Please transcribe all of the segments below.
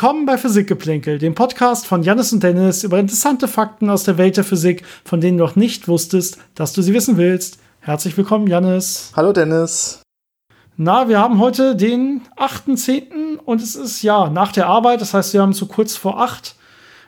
Willkommen bei Physikgeplänkel, dem Podcast von Jannis und Dennis über interessante Fakten aus der Welt der Physik, von denen du noch nicht wusstest, dass du sie wissen willst. Herzlich willkommen, Jannis. Hallo, Dennis. Na, wir haben heute den 8.10. und es ist ja nach der Arbeit, das heißt, wir haben so kurz vor 8.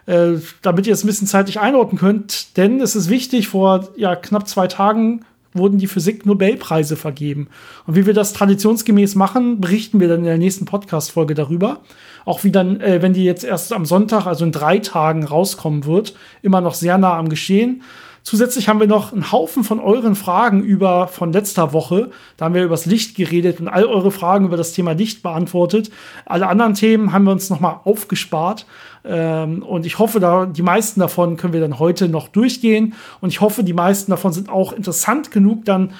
Äh, damit ihr es ein bisschen zeitlich einordnen könnt, denn es ist wichtig, vor ja, knapp zwei Tagen wurden die Physik-Nobelpreise vergeben. Und wie wir das traditionsgemäß machen, berichten wir dann in der nächsten Podcast-Folge darüber. Auch wie dann, äh, wenn die jetzt erst am Sonntag, also in drei Tagen rauskommen wird, immer noch sehr nah am Geschehen. Zusätzlich haben wir noch einen Haufen von euren Fragen über von letzter Woche. Da haben wir über das Licht geredet und all eure Fragen über das Thema Licht beantwortet. Alle anderen Themen haben wir uns noch mal aufgespart. Ähm, und ich hoffe, da die meisten davon können wir dann heute noch durchgehen. Und ich hoffe, die meisten davon sind auch interessant genug, dann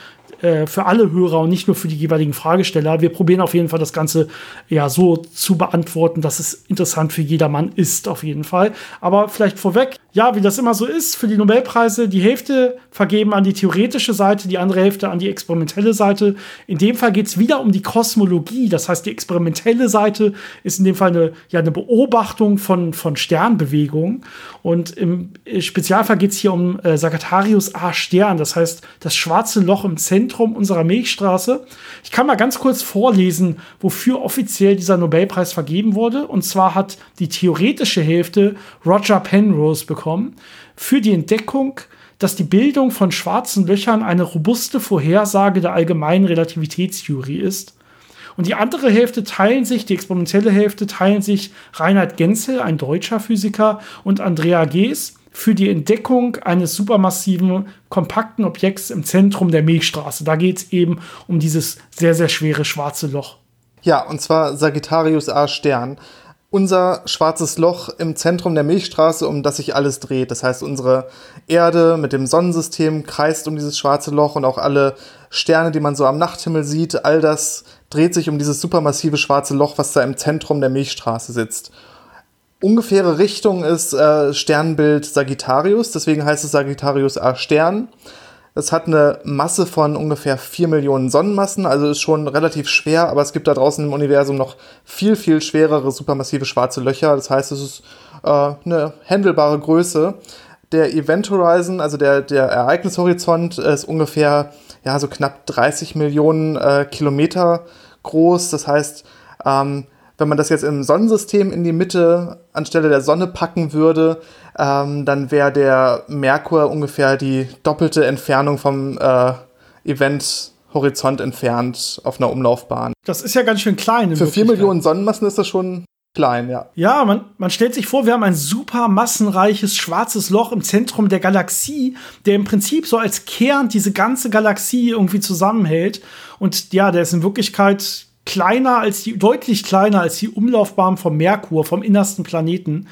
äh, für alle Hörer und nicht nur für die jeweiligen Fragesteller. Wir probieren auf jeden Fall das Ganze ja so zu beantworten, dass es interessant für jedermann ist, auf jeden Fall. Aber vielleicht vorweg, ja, wie das immer so ist, für die Nobelpreise die Hälfte vergeben an die theoretische Seite, die andere Hälfte an die experimentelle Seite. In dem Fall geht es wieder um die Kosmologie. Das heißt, die experimentelle Seite ist in dem Fall eine, ja, eine Beobachtung von, von Sternbewegungen. Und im Spezialfall geht es hier um äh, Sagittarius A Stern, das heißt das schwarze Loch im Zentrum unserer Milchstraße. Ich kann mal ganz kurz vorlesen, wofür offiziell dieser Nobelpreis vergeben wurde. Und zwar hat die theoretische Hälfte Roger Penrose bekommen für die Entdeckung, dass die Bildung von schwarzen Löchern eine robuste Vorhersage der allgemeinen Relativitätstheorie ist. Und die andere Hälfte teilen sich, die experimentelle Hälfte teilen sich Reinhard Genzel, ein deutscher Physiker, und Andrea Gees für die Entdeckung eines supermassiven, kompakten Objekts im Zentrum der Milchstraße. Da geht es eben um dieses sehr, sehr schwere schwarze Loch. Ja, und zwar Sagittarius A Stern unser schwarzes Loch im Zentrum der Milchstraße, um das sich alles dreht. Das heißt, unsere Erde mit dem Sonnensystem kreist um dieses schwarze Loch und auch alle Sterne, die man so am Nachthimmel sieht, all das dreht sich um dieses supermassive schwarze Loch, was da im Zentrum der Milchstraße sitzt. Ungefähre Richtung ist äh, Sternbild Sagittarius, deswegen heißt es Sagittarius A Stern. Es hat eine Masse von ungefähr 4 Millionen Sonnenmassen, also ist schon relativ schwer, aber es gibt da draußen im Universum noch viel, viel schwerere supermassive schwarze Löcher. Das heißt, es ist äh, eine handelbare Größe. Der Event Horizon, also der, der Ereignishorizont, ist ungefähr ja, so knapp 30 Millionen äh, Kilometer groß. Das heißt, ähm, wenn man das jetzt im Sonnensystem in die Mitte anstelle der Sonne packen würde, ähm, dann wäre der Merkur ungefähr die doppelte Entfernung vom äh, Event-Horizont entfernt auf einer Umlaufbahn. Das ist ja ganz schön klein. Für vier Millionen Sonnenmassen ist das schon klein, ja. Ja, man, man stellt sich vor, wir haben ein super massenreiches schwarzes Loch im Zentrum der Galaxie, der im Prinzip so als Kern diese ganze Galaxie irgendwie zusammenhält. Und ja, der ist in Wirklichkeit kleiner als die, deutlich kleiner als die Umlaufbahn vom Merkur, vom innersten Planeten.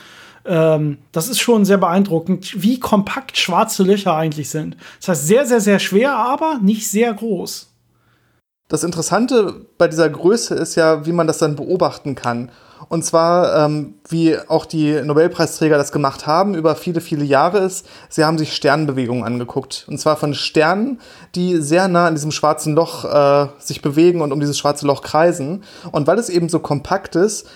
Ähm, das ist schon sehr beeindruckend, wie kompakt schwarze Löcher eigentlich sind. Das heißt, sehr, sehr, sehr schwer, aber nicht sehr groß. Das Interessante bei dieser Größe ist ja, wie man das dann beobachten kann. Und zwar, ähm, wie auch die Nobelpreisträger das gemacht haben über viele, viele Jahre ist, sie haben sich Sternbewegungen angeguckt. Und zwar von Sternen, die sehr nah an diesem schwarzen Loch äh, sich bewegen und um dieses schwarze Loch kreisen. Und weil es eben so kompakt ist,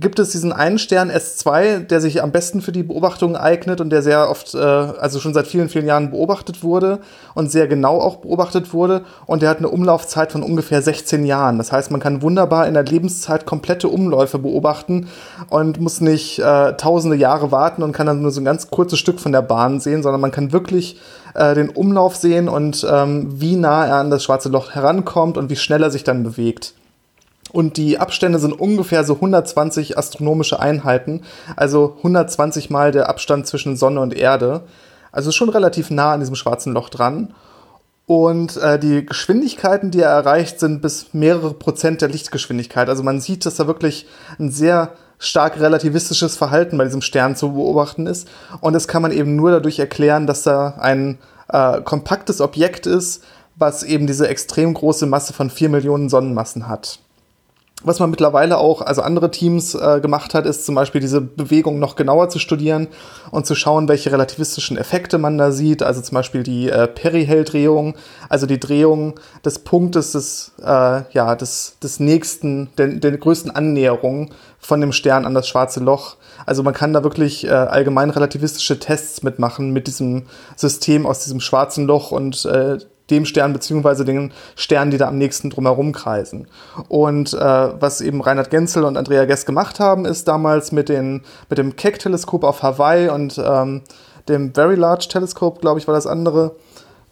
gibt es diesen einen Stern S2, der sich am besten für die Beobachtung eignet und der sehr oft, äh, also schon seit vielen, vielen Jahren beobachtet wurde und sehr genau auch beobachtet wurde. Und der hat eine Umlaufzeit von ungefähr 16 Jahren. Das heißt, man kann wunderbar in der Lebenszeit komplette Umläufe beobachten und muss nicht äh, tausende Jahre warten und kann dann nur so ein ganz kurzes Stück von der Bahn sehen, sondern man kann wirklich äh, den Umlauf sehen und ähm, wie nah er an das schwarze Loch herankommt und wie schnell er sich dann bewegt. Und die Abstände sind ungefähr so 120 astronomische Einheiten, also 120 mal der Abstand zwischen Sonne und Erde. Also schon relativ nah an diesem schwarzen Loch dran. Und äh, die Geschwindigkeiten, die er erreicht, sind bis mehrere Prozent der Lichtgeschwindigkeit. Also man sieht, dass da wirklich ein sehr stark relativistisches Verhalten bei diesem Stern zu beobachten ist. Und das kann man eben nur dadurch erklären, dass da ein äh, kompaktes Objekt ist, was eben diese extrem große Masse von vier Millionen Sonnenmassen hat. Was man mittlerweile auch, also andere Teams äh, gemacht hat, ist zum Beispiel diese Bewegung noch genauer zu studieren und zu schauen, welche relativistischen Effekte man da sieht. Also zum Beispiel die äh, Perihel-Drehung, also die Drehung des Punktes des, äh, ja, des, des nächsten, der, der größten Annäherung von dem Stern an das schwarze Loch. Also man kann da wirklich äh, allgemein relativistische Tests mitmachen mit diesem System aus diesem schwarzen Loch und äh, dem Stern beziehungsweise den Sternen, die da am nächsten drumherum kreisen. Und äh, was eben Reinhard Genzel und Andrea Guess gemacht haben, ist damals mit, den, mit dem Keck-Teleskop auf Hawaii und ähm, dem Very Large Telescope, glaube ich, war das andere,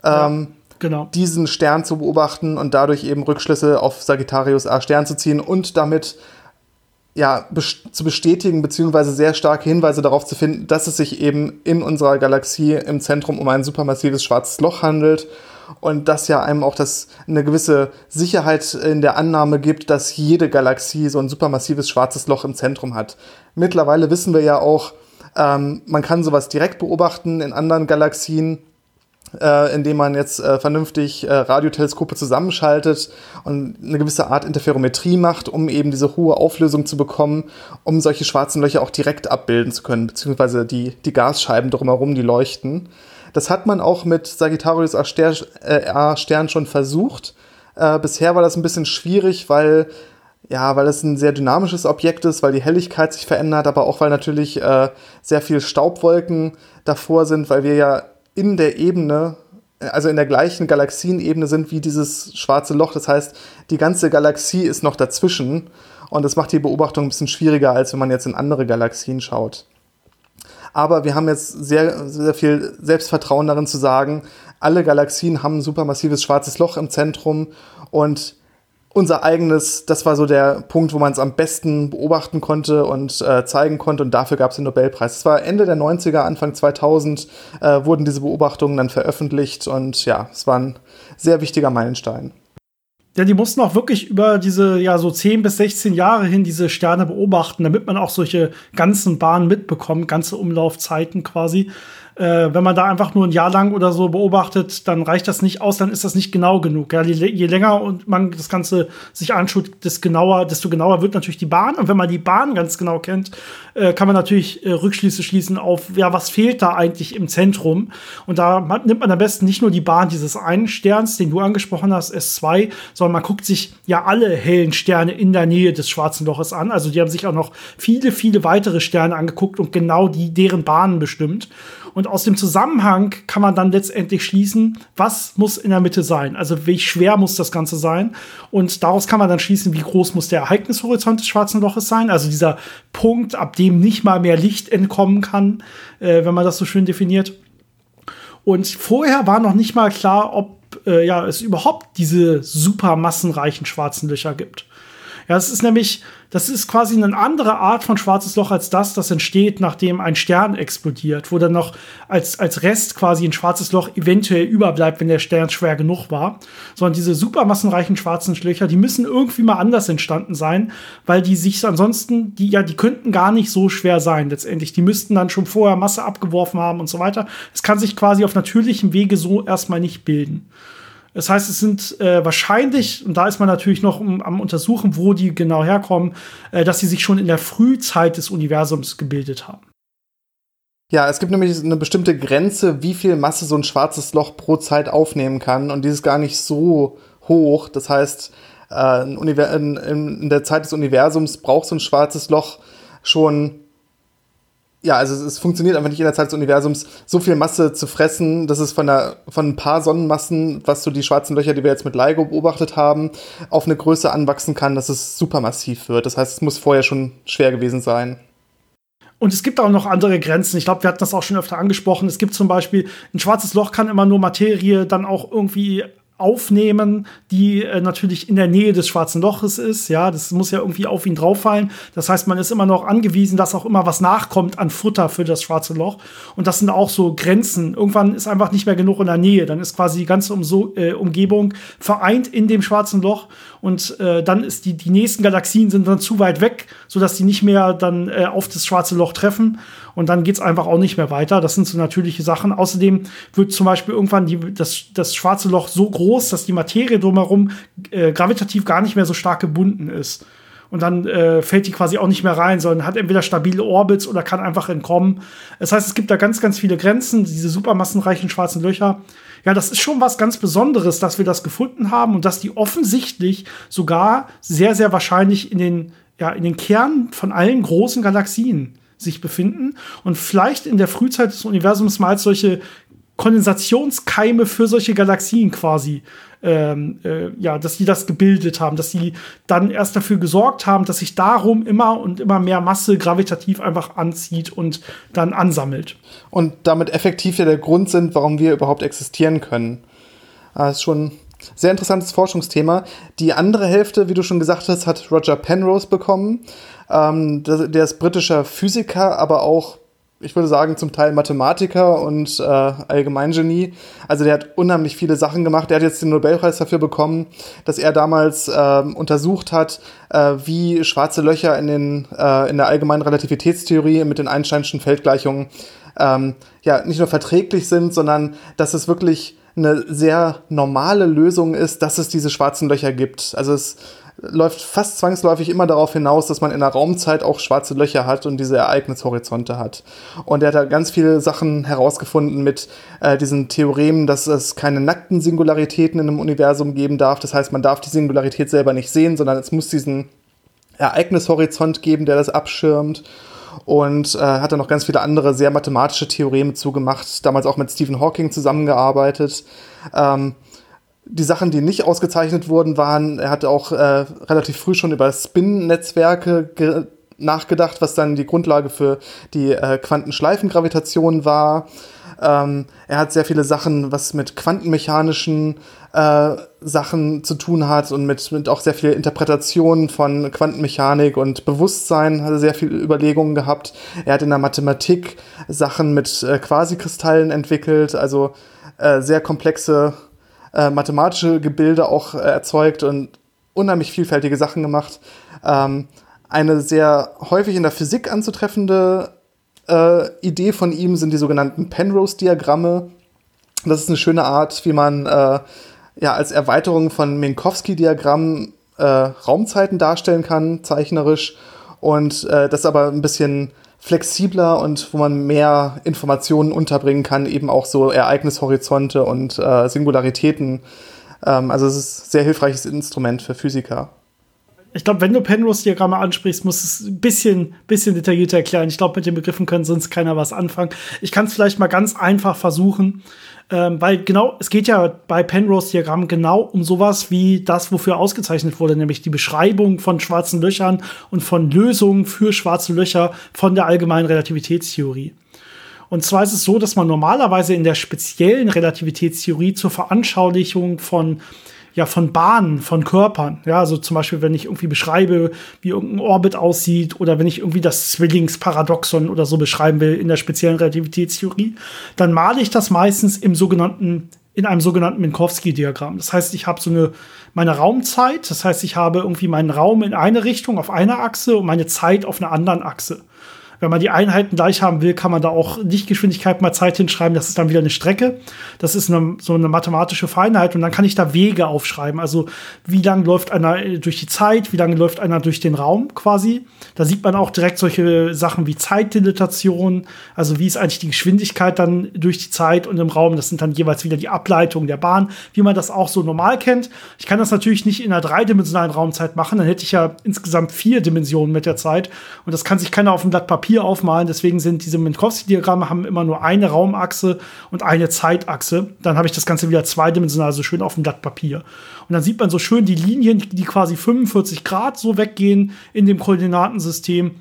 ähm, ja, genau. diesen Stern zu beobachten und dadurch eben Rückschlüsse auf Sagittarius A Stern zu ziehen und damit ja, zu bestätigen, beziehungsweise sehr starke Hinweise darauf zu finden, dass es sich eben in unserer Galaxie im Zentrum um ein supermassives schwarzes Loch handelt und das ja einem auch das, eine gewisse Sicherheit in der Annahme gibt, dass jede Galaxie so ein supermassives schwarzes Loch im Zentrum hat. Mittlerweile wissen wir ja auch, ähm, man kann sowas direkt beobachten in anderen Galaxien, äh, indem man jetzt äh, vernünftig äh, Radioteleskope zusammenschaltet und eine gewisse Art Interferometrie macht, um eben diese hohe Auflösung zu bekommen, um solche schwarzen Löcher auch direkt abbilden zu können, beziehungsweise die, die Gasscheiben drumherum, die leuchten. Das hat man auch mit Sagittarius äh, A Stern schon versucht. Äh, bisher war das ein bisschen schwierig, weil ja, weil es ein sehr dynamisches Objekt ist, weil die Helligkeit sich verändert, aber auch weil natürlich äh, sehr viel Staubwolken davor sind, weil wir ja in der Ebene, also in der gleichen Galaxienebene sind wie dieses schwarze Loch. Das heißt, die ganze Galaxie ist noch dazwischen und das macht die Beobachtung ein bisschen schwieriger, als wenn man jetzt in andere Galaxien schaut. Aber wir haben jetzt sehr, sehr viel Selbstvertrauen darin zu sagen, alle Galaxien haben ein supermassives schwarzes Loch im Zentrum und unser eigenes, das war so der Punkt, wo man es am besten beobachten konnte und äh, zeigen konnte und dafür gab es den Nobelpreis. Es war Ende der 90er, Anfang 2000 äh, wurden diese Beobachtungen dann veröffentlicht und ja, es war ein sehr wichtiger Meilenstein. Ja, die mussten auch wirklich über diese, ja, so 10 bis 16 Jahre hin diese Sterne beobachten, damit man auch solche ganzen Bahnen mitbekommt, ganze Umlaufzeiten quasi. Äh, wenn man da einfach nur ein Jahr lang oder so beobachtet, dann reicht das nicht aus, dann ist das nicht genau genug. Ja, je, je länger und man das Ganze sich anschaut, desto genauer, desto genauer wird natürlich die Bahn. Und wenn man die Bahn ganz genau kennt, äh, kann man natürlich äh, Rückschlüsse schließen auf, ja, was fehlt da eigentlich im Zentrum? Und da nimmt man am besten nicht nur die Bahn dieses einen Sterns, den du angesprochen hast, S2, sondern man guckt sich ja alle hellen Sterne in der Nähe des Schwarzen Loches an. Also die haben sich auch noch viele, viele weitere Sterne angeguckt und genau die, deren Bahnen bestimmt. Und aus dem Zusammenhang kann man dann letztendlich schließen, was muss in der Mitte sein. Also wie schwer muss das Ganze sein. Und daraus kann man dann schließen, wie groß muss der Ereignishorizont des Schwarzen Loches sein. Also dieser Punkt, ab dem nicht mal mehr Licht entkommen kann, äh, wenn man das so schön definiert. Und vorher war noch nicht mal klar, ob äh, ja, es überhaupt diese super massenreichen schwarzen Löcher gibt. Ja, es ist nämlich, das ist quasi eine andere Art von schwarzes Loch als das, das entsteht, nachdem ein Stern explodiert, wo dann noch als, als Rest quasi ein schwarzes Loch eventuell überbleibt, wenn der Stern schwer genug war. Sondern diese supermassenreichen schwarzen Löcher, die müssen irgendwie mal anders entstanden sein, weil die sich ansonsten, die ja, die könnten gar nicht so schwer sein letztendlich. Die müssten dann schon vorher Masse abgeworfen haben und so weiter. Es kann sich quasi auf natürlichem Wege so erstmal nicht bilden. Das heißt, es sind äh, wahrscheinlich, und da ist man natürlich noch um, am Untersuchen, wo die genau herkommen, äh, dass sie sich schon in der Frühzeit des Universums gebildet haben. Ja, es gibt nämlich eine bestimmte Grenze, wie viel Masse so ein schwarzes Loch pro Zeit aufnehmen kann. Und die ist gar nicht so hoch. Das heißt, äh, in, in, der Zeit des Universums braucht so ein schwarzes Loch schon ja, also es, funktioniert einfach nicht in der Zeit des Universums, so viel Masse zu fressen, dass es von, einer, von ein paar Sonnenmassen, was so die schwarzen Löcher, die wir jetzt mit LIGO beobachtet haben, auf eine Größe anwachsen kann, dass es supermassiv wird. Das heißt, es muss vorher schon schwer gewesen sein. Und es gibt auch noch andere Grenzen. Ich glaube, wir hatten das auch schon öfter angesprochen. Es gibt zum Beispiel, ein schwarzes Loch kann immer nur Materie dann auch irgendwie aufnehmen, die äh, natürlich in der Nähe des schwarzen Loches ist. Ja, das muss ja irgendwie auf ihn drauffallen. Das heißt, man ist immer noch angewiesen, dass auch immer was nachkommt an Futter für das schwarze Loch. Und das sind auch so Grenzen. Irgendwann ist einfach nicht mehr genug in der Nähe. Dann ist quasi die ganze Umso äh, Umgebung vereint in dem schwarzen Loch. Und äh, dann ist die, die nächsten Galaxien sind dann zu weit weg, sodass die nicht mehr dann äh, auf das schwarze Loch treffen und dann geht es einfach auch nicht mehr weiter. Das sind so natürliche Sachen. Außerdem wird zum Beispiel irgendwann die, das, das schwarze Loch so groß, dass die Materie drumherum äh, gravitativ gar nicht mehr so stark gebunden ist. Und dann äh, fällt die quasi auch nicht mehr rein, sondern hat entweder stabile Orbits oder kann einfach entkommen. Das heißt, es gibt da ganz, ganz viele Grenzen, diese supermassenreichen schwarzen Löcher. Ja, das ist schon was ganz Besonderes, dass wir das gefunden haben und dass die offensichtlich sogar sehr, sehr wahrscheinlich in den, ja, in den Kern von allen großen Galaxien sich befinden und vielleicht in der Frühzeit des Universums mal solche Kondensationskeime für solche Galaxien quasi, ähm, äh, ja, dass die das gebildet haben, dass sie dann erst dafür gesorgt haben, dass sich darum immer und immer mehr Masse gravitativ einfach anzieht und dann ansammelt. Und damit effektiv ja der Grund sind, warum wir überhaupt existieren können. Das ist schon ein sehr interessantes Forschungsthema. Die andere Hälfte, wie du schon gesagt hast, hat Roger Penrose bekommen. Ähm, der ist britischer Physiker, aber auch ich würde sagen, zum Teil Mathematiker und äh, Allgemeingenie. Also der hat unheimlich viele Sachen gemacht. Der hat jetzt den Nobelpreis dafür bekommen, dass er damals äh, untersucht hat, äh, wie schwarze Löcher in, den, äh, in der allgemeinen Relativitätstheorie mit den Einsteinschen Feldgleichungen ähm, ja nicht nur verträglich sind, sondern dass es wirklich eine sehr normale Lösung ist, dass es diese schwarzen Löcher gibt. Also es läuft fast zwangsläufig immer darauf hinaus, dass man in der Raumzeit auch schwarze Löcher hat und diese Ereignishorizonte hat. Und er hat da ganz viele Sachen herausgefunden mit äh, diesen Theoremen, dass es keine nackten Singularitäten in einem Universum geben darf. Das heißt, man darf die Singularität selber nicht sehen, sondern es muss diesen Ereignishorizont geben, der das abschirmt und äh, hat dann noch ganz viele andere sehr mathematische Theoreme zugemacht, damals auch mit Stephen Hawking zusammengearbeitet. Ähm, die Sachen, die nicht ausgezeichnet wurden, waren, er hat auch äh, relativ früh schon über Spin-Netzwerke nachgedacht, was dann die Grundlage für die äh, Quantenschleifengravitation war. Ähm, er hat sehr viele Sachen, was mit quantenmechanischen äh, Sachen zu tun hat und mit, mit auch sehr viel Interpretation von Quantenmechanik und Bewusstsein, hat er sehr viele Überlegungen gehabt. Er hat in der Mathematik Sachen mit äh, Quasikristallen entwickelt, also äh, sehr komplexe äh, mathematische Gebilde auch äh, erzeugt und unheimlich vielfältige Sachen gemacht. Ähm, eine sehr häufig in der Physik anzutreffende äh, Idee von ihm sind die sogenannten Penrose-Diagramme. Das ist eine schöne Art, wie man äh, ja als Erweiterung von Minkowski-Diagrammen äh, Raumzeiten darstellen kann, zeichnerisch. Und das aber ein bisschen flexibler und wo man mehr Informationen unterbringen kann, eben auch so Ereignishorizonte und äh, Singularitäten. Ähm, also es ist ein sehr hilfreiches Instrument für Physiker. Ich glaube, wenn du Penrose-Diagramme ansprichst, musst du es ein bisschen, bisschen detaillierter erklären. Ich glaube, mit den Begriffen können sonst keiner was anfangen. Ich kann es vielleicht mal ganz einfach versuchen. Ähm, weil genau, es geht ja bei Penrose-Diagrammen genau um sowas wie das, wofür ausgezeichnet wurde, nämlich die Beschreibung von schwarzen Löchern und von Lösungen für schwarze Löcher von der allgemeinen Relativitätstheorie. Und zwar ist es so, dass man normalerweise in der speziellen Relativitätstheorie zur Veranschaulichung von ja, von Bahnen, von Körpern. Ja, also zum Beispiel, wenn ich irgendwie beschreibe, wie irgendein Orbit aussieht oder wenn ich irgendwie das Zwillingsparadoxon oder so beschreiben will in der speziellen Relativitätstheorie, dann male ich das meistens im sogenannten in einem sogenannten Minkowski-Diagramm. Das heißt, ich habe so eine meine Raumzeit, das heißt, ich habe irgendwie meinen Raum in eine Richtung auf einer Achse und meine Zeit auf einer anderen Achse wenn man die Einheiten gleich haben will, kann man da auch Lichtgeschwindigkeit mal Zeit hinschreiben. Das ist dann wieder eine Strecke. Das ist eine, so eine mathematische Feinheit. Und dann kann ich da Wege aufschreiben. Also wie lang läuft einer durch die Zeit, wie lange läuft einer durch den Raum quasi. Da sieht man auch direkt solche Sachen wie Zeitdilatation. Also wie ist eigentlich die Geschwindigkeit dann durch die Zeit und im Raum. Das sind dann jeweils wieder die Ableitungen der Bahn, wie man das auch so normal kennt. Ich kann das natürlich nicht in einer dreidimensionalen Raumzeit machen. Dann hätte ich ja insgesamt vier Dimensionen mit der Zeit. Und das kann sich keiner auf dem Blatt Papier Papier aufmalen. Deswegen sind diese Minkowski-Diagramme haben immer nur eine Raumachse und eine Zeitachse. Dann habe ich das Ganze wieder zweidimensional, so schön auf dem Blatt Papier. Und dann sieht man so schön die Linien, die quasi 45 Grad so weggehen in dem Koordinatensystem.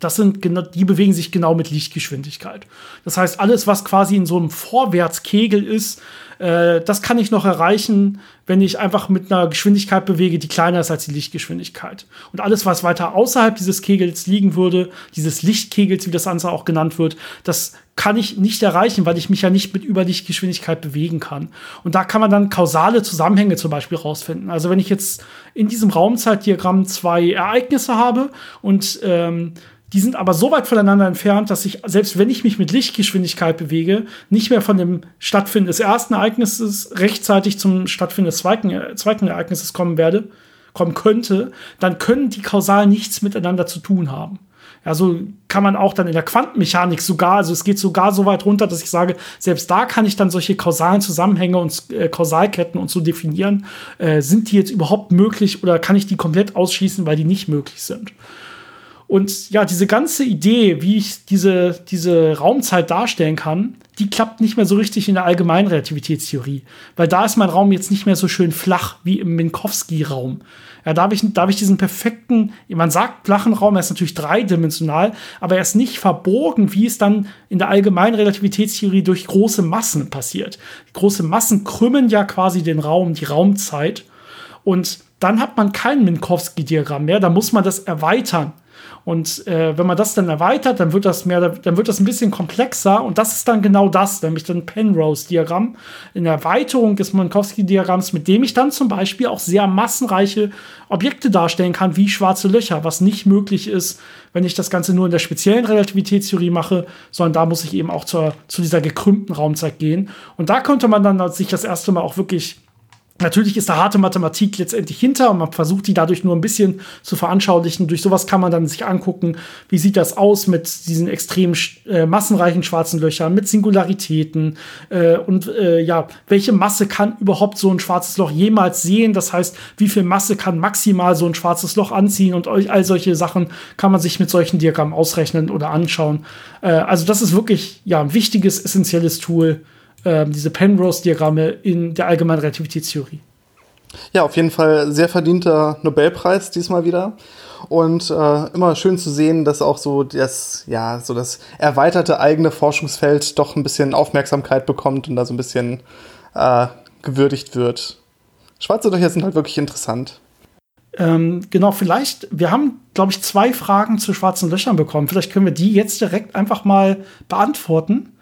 Das sind die bewegen sich genau mit Lichtgeschwindigkeit. Das heißt, alles, was quasi in so einem Vorwärtskegel ist, äh, das kann ich noch erreichen, wenn ich einfach mit einer Geschwindigkeit bewege, die kleiner ist als die Lichtgeschwindigkeit. Und alles, was weiter außerhalb dieses Kegels liegen würde, dieses Lichtkegels, wie das Ganze auch genannt wird, das kann ich nicht erreichen, weil ich mich ja nicht mit Überlichtgeschwindigkeit bewegen kann. Und da kann man dann kausale Zusammenhänge zum Beispiel rausfinden. Also wenn ich jetzt in diesem Raumzeitdiagramm zwei Ereignisse habe und ähm, die sind aber so weit voneinander entfernt, dass ich, selbst wenn ich mich mit Lichtgeschwindigkeit bewege, nicht mehr von dem Stattfinden des ersten Ereignisses rechtzeitig zum Stattfinden des zweiten, äh, zweiten Ereignisses kommen werde. kommen könnte, dann können die kausal nichts miteinander zu tun haben. Also kann man auch dann in der Quantenmechanik sogar, also es geht sogar so weit runter, dass ich sage, selbst da kann ich dann solche kausalen Zusammenhänge und äh, Kausalketten und so definieren. Äh, sind die jetzt überhaupt möglich oder kann ich die komplett ausschließen, weil die nicht möglich sind? Und ja, diese ganze Idee, wie ich diese, diese Raumzeit darstellen kann, die klappt nicht mehr so richtig in der allgemeinen Relativitätstheorie. Weil da ist mein Raum jetzt nicht mehr so schön flach wie im Minkowski-Raum. Ja, da habe ich, hab ich diesen perfekten, man sagt flachen Raum, er ist natürlich dreidimensional, aber er ist nicht verbogen, wie es dann in der allgemeinen Relativitätstheorie durch große Massen passiert. Große Massen krümmen ja quasi den Raum, die Raumzeit. Und dann hat man kein Minkowski-Diagramm mehr, da muss man das erweitern. Und äh, wenn man das dann erweitert, dann wird das mehr, dann wird das ein bisschen komplexer. Und das ist dann genau das, nämlich dann Penrose-Diagramm. In Erweiterung des Minkowski-Diagramms, mit dem ich dann zum Beispiel auch sehr massenreiche Objekte darstellen kann, wie schwarze Löcher, was nicht möglich ist, wenn ich das Ganze nur in der speziellen Relativitätstheorie mache, sondern da muss ich eben auch zur, zu dieser gekrümmten Raumzeit gehen. Und da könnte man dann sich das erste Mal auch wirklich Natürlich ist da harte Mathematik letztendlich hinter und man versucht die dadurch nur ein bisschen zu veranschaulichen. Durch sowas kann man dann sich angucken, wie sieht das aus mit diesen extrem äh, massenreichen schwarzen Löchern, mit Singularitäten äh, und äh, ja, welche Masse kann überhaupt so ein schwarzes Loch jemals sehen? Das heißt, wie viel Masse kann maximal so ein schwarzes Loch anziehen und all solche Sachen kann man sich mit solchen Diagrammen ausrechnen oder anschauen. Äh, also das ist wirklich ja ein wichtiges, essentielles Tool ähm, diese Penrose-Diagramme in der allgemeinen Relativitätstheorie. Ja, auf jeden Fall sehr verdienter Nobelpreis diesmal wieder. Und äh, immer schön zu sehen, dass auch so das, ja, so das erweiterte eigene Forschungsfeld doch ein bisschen Aufmerksamkeit bekommt und da so ein bisschen äh, gewürdigt wird. Schwarze Löcher sind halt wirklich interessant. Ähm, genau, vielleicht, wir haben, glaube ich, zwei Fragen zu schwarzen Löchern bekommen. Vielleicht können wir die jetzt direkt einfach mal beantworten.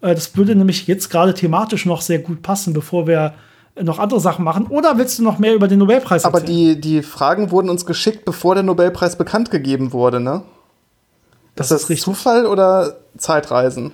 Äh, das würde nämlich jetzt gerade thematisch noch sehr gut passen, bevor wir noch andere Sachen machen. Oder willst du noch mehr über den Nobelpreis erzählen? Aber die, die Fragen wurden uns geschickt, bevor der Nobelpreis bekannt gegeben wurde, ne? Das ist das richtig. Zufall oder Zeitreisen?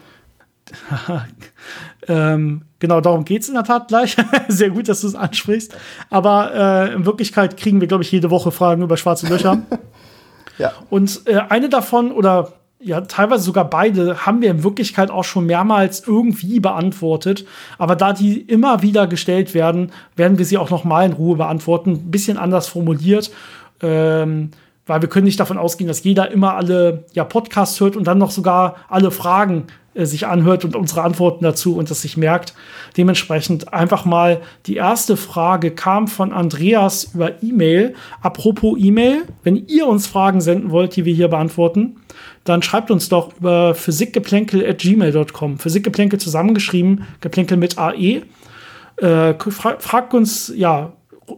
ähm, genau, darum geht es in der Tat gleich. Sehr gut, dass du es ansprichst. Aber äh, in Wirklichkeit kriegen wir, glaube ich, jede Woche Fragen über schwarze Löcher. ja. Und äh, eine davon, oder ja, teilweise sogar beide haben wir in Wirklichkeit auch schon mehrmals irgendwie beantwortet. Aber da die immer wieder gestellt werden, werden wir sie auch noch mal in Ruhe beantworten. Ein bisschen anders formuliert. Ähm, weil wir können nicht davon ausgehen, dass jeder immer alle ja, Podcasts hört und dann noch sogar alle Fragen äh, sich anhört und unsere Antworten dazu und das sich merkt. Dementsprechend einfach mal die erste Frage kam von Andreas über E-Mail. Apropos E-Mail, wenn ihr uns Fragen senden wollt, die wir hier beantworten, dann schreibt uns doch über physikgeplänkel.gmail.com. Physikgeplänkel zusammengeschrieben, Geplänkel mit AE. Äh, fra fragt uns, ja,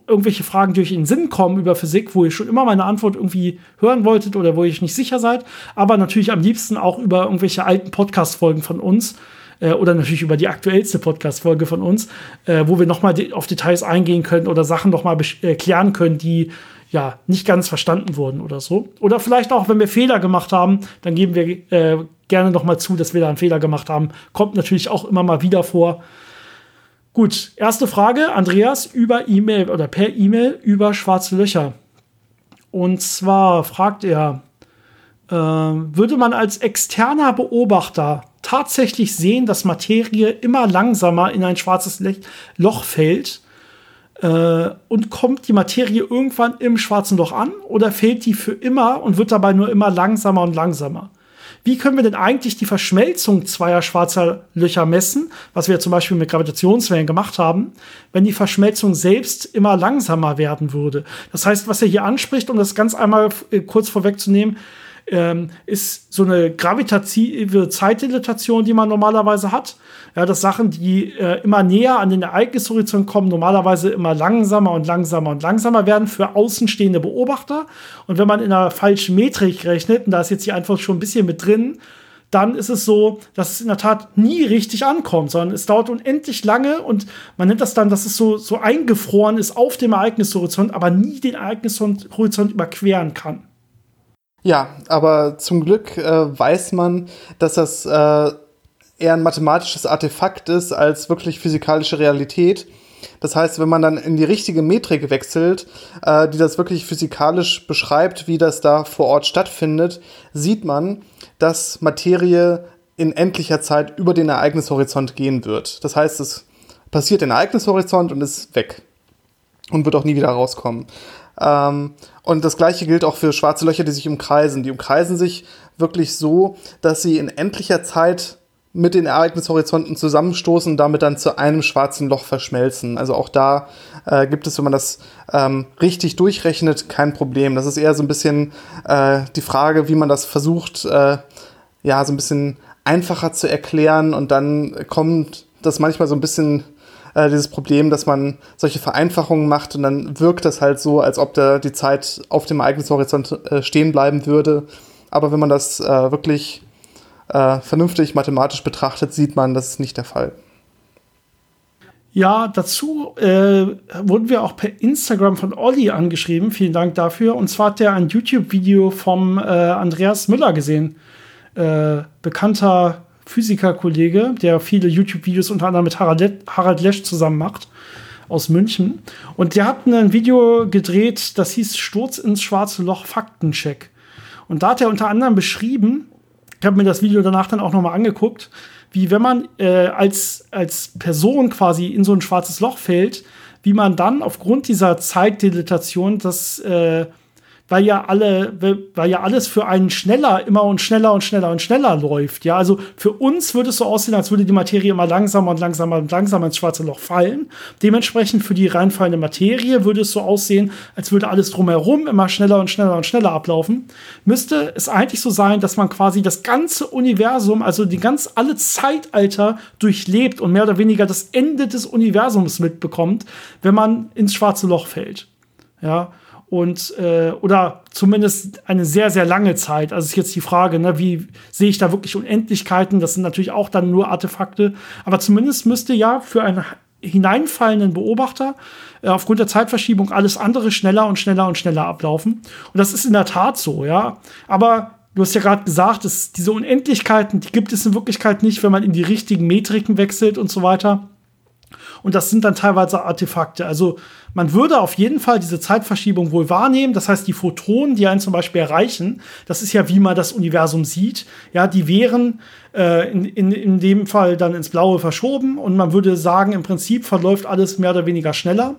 irgendwelche Fragen, die euch in den Sinn kommen über Physik, wo ihr schon immer meine Antwort irgendwie hören wolltet oder wo ihr euch nicht sicher seid, aber natürlich am liebsten auch über irgendwelche alten Podcast-Folgen von uns äh, oder natürlich über die aktuellste Podcast-Folge von uns, äh, wo wir nochmal auf Details eingehen können oder Sachen nochmal erklären können, die ja, nicht ganz verstanden wurden oder so. Oder vielleicht auch, wenn wir Fehler gemacht haben, dann geben wir äh, gerne noch mal zu, dass wir da einen Fehler gemacht haben. Kommt natürlich auch immer mal wieder vor. Gut, erste Frage, Andreas, über E-Mail oder per E-Mail über schwarze Löcher. Und zwar fragt er, äh, würde man als externer Beobachter tatsächlich sehen, dass Materie immer langsamer in ein schwarzes Loch fällt äh, und kommt die Materie irgendwann im schwarzen Loch an oder fehlt die für immer und wird dabei nur immer langsamer und langsamer? Wie können wir denn eigentlich die Verschmelzung zweier schwarzer Löcher messen, was wir zum Beispiel mit Gravitationswellen gemacht haben, wenn die Verschmelzung selbst immer langsamer werden würde? Das heißt, was er hier anspricht, um das ganz einmal äh, kurz vorwegzunehmen, ähm, ist so eine gravitative Zeitdilatation, die man normalerweise hat. Ja, dass Sachen, die äh, immer näher an den Ereignishorizont kommen, normalerweise immer langsamer und langsamer und langsamer werden für außenstehende Beobachter. Und wenn man in einer falschen Metrik rechnet, und da ist jetzt die Antwort schon ein bisschen mit drin, dann ist es so, dass es in der Tat nie richtig ankommt, sondern es dauert unendlich lange und man nennt das dann, dass es so, so eingefroren ist auf dem Ereignishorizont, aber nie den Ereignishorizont überqueren kann. Ja, aber zum Glück äh, weiß man, dass das äh, eher ein mathematisches Artefakt ist als wirklich physikalische Realität. Das heißt, wenn man dann in die richtige Metrik wechselt, äh, die das wirklich physikalisch beschreibt, wie das da vor Ort stattfindet, sieht man, dass Materie in endlicher Zeit über den Ereignishorizont gehen wird. Das heißt, es passiert den Ereignishorizont und ist weg und wird auch nie wieder rauskommen. Ähm, und das gleiche gilt auch für schwarze Löcher, die sich umkreisen. Die umkreisen sich wirklich so, dass sie in endlicher Zeit mit den Ereignishorizonten zusammenstoßen und damit dann zu einem schwarzen Loch verschmelzen. Also auch da äh, gibt es, wenn man das ähm, richtig durchrechnet, kein Problem. Das ist eher so ein bisschen äh, die Frage, wie man das versucht, äh, ja, so ein bisschen einfacher zu erklären und dann kommt das manchmal so ein bisschen äh, dieses Problem, dass man solche Vereinfachungen macht und dann wirkt das halt so, als ob da die Zeit auf dem Ereignishorizont äh, stehen bleiben würde. Aber wenn man das äh, wirklich äh, vernünftig mathematisch betrachtet, sieht man, das ist nicht der Fall. Ja, dazu äh, wurden wir auch per Instagram von Olli angeschrieben. Vielen Dank dafür. Und zwar hat er ein YouTube-Video vom äh, Andreas Müller gesehen. Äh, bekannter Physikerkollege, der viele YouTube-Videos unter anderem mit Harald, Lesch zusammen macht aus München. Und der hat ein Video gedreht, das hieß Sturz ins schwarze Loch Faktencheck. Und da hat er unter anderem beschrieben, ich habe mir das Video danach dann auch nochmal angeguckt, wie wenn man äh, als, als Person quasi in so ein schwarzes Loch fällt, wie man dann aufgrund dieser Zeitdilatation das äh, weil ja alle, weil ja alles für einen schneller, immer und schneller und schneller und schneller läuft. Ja, also für uns würde es so aussehen, als würde die Materie immer langsamer und langsamer und langsamer ins schwarze Loch fallen. Dementsprechend für die reinfallende Materie würde es so aussehen, als würde alles drumherum immer schneller und schneller und schneller ablaufen. Müsste es eigentlich so sein, dass man quasi das ganze Universum, also die ganz alle Zeitalter durchlebt und mehr oder weniger das Ende des Universums mitbekommt, wenn man ins schwarze Loch fällt. Ja, und äh, oder zumindest eine sehr, sehr lange Zeit. Also ist jetzt die Frage, ne, wie sehe ich da wirklich Unendlichkeiten? Das sind natürlich auch dann nur Artefakte, aber zumindest müsste ja für einen hineinfallenden Beobachter äh, aufgrund der Zeitverschiebung alles andere schneller und schneller und schneller ablaufen. Und das ist in der Tat so, ja. Aber du hast ja gerade gesagt, dass diese Unendlichkeiten, die gibt es in Wirklichkeit nicht, wenn man in die richtigen Metriken wechselt und so weiter. Und das sind dann teilweise Artefakte. Also man würde auf jeden Fall diese Zeitverschiebung wohl wahrnehmen. Das heißt, die Photonen, die einen zum Beispiel erreichen, das ist ja, wie man das Universum sieht, ja, die wären äh, in, in, in dem Fall dann ins Blaue verschoben und man würde sagen, im Prinzip verläuft alles mehr oder weniger schneller.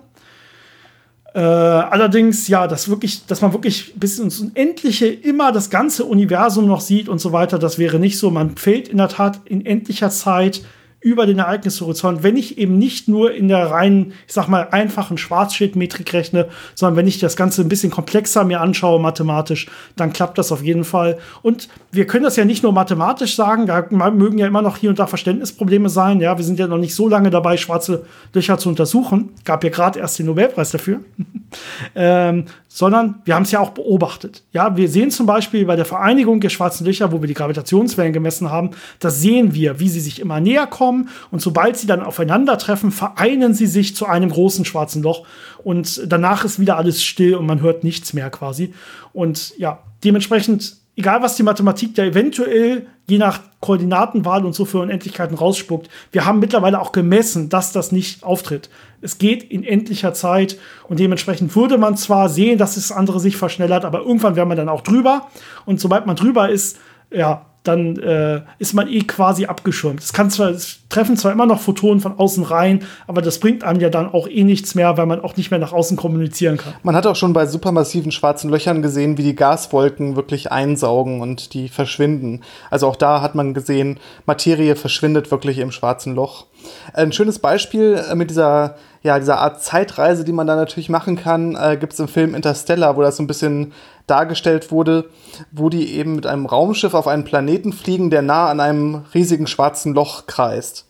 Äh, allerdings, ja, dass wirklich, dass man wirklich bis ins Unendliche immer das ganze Universum noch sieht und so weiter, das wäre nicht so. Man fällt in der Tat in endlicher Zeit über den Ereignishorizont, wenn ich eben nicht nur in der reinen, ich sag mal, einfachen Schwarzschild-Metrik rechne, sondern wenn ich das Ganze ein bisschen komplexer mir anschaue, mathematisch, dann klappt das auf jeden Fall. Und wir können das ja nicht nur mathematisch sagen, da mögen ja immer noch hier und da Verständnisprobleme sein. Ja, wir sind ja noch nicht so lange dabei, schwarze Löcher zu untersuchen. Gab ja gerade erst den Nobelpreis dafür. ähm, sondern wir haben es ja auch beobachtet. Ja, wir sehen zum Beispiel bei der Vereinigung der schwarzen Löcher, wo wir die Gravitationswellen gemessen haben, da sehen wir, wie sie sich immer näher kommen und sobald sie dann aufeinandertreffen, vereinen sie sich zu einem großen schwarzen Loch und danach ist wieder alles still und man hört nichts mehr quasi. Und ja, dementsprechend egal was die Mathematik da eventuell je nach Koordinatenwahl und so für Unendlichkeiten rausspuckt, wir haben mittlerweile auch gemessen, dass das nicht auftritt. Es geht in endlicher Zeit und dementsprechend würde man zwar sehen, dass das andere sich verschnellert, aber irgendwann wäre man dann auch drüber und sobald man drüber ist, ja, dann äh, ist man eh quasi abgeschirmt. Es kann zwar, es treffen zwar immer noch Photonen von außen rein, aber das bringt einem ja dann auch eh nichts mehr, weil man auch nicht mehr nach außen kommunizieren kann. Man hat auch schon bei supermassiven schwarzen Löchern gesehen, wie die Gaswolken wirklich einsaugen und die verschwinden. Also auch da hat man gesehen, Materie verschwindet wirklich im schwarzen Loch. Ein schönes Beispiel äh, mit dieser, ja, dieser Art Zeitreise, die man da natürlich machen kann, äh, gibt es im Film Interstellar, wo das so ein bisschen dargestellt wurde, wo die eben mit einem Raumschiff auf einen Planeten fliegen, der nah an einem riesigen schwarzen Loch kreist.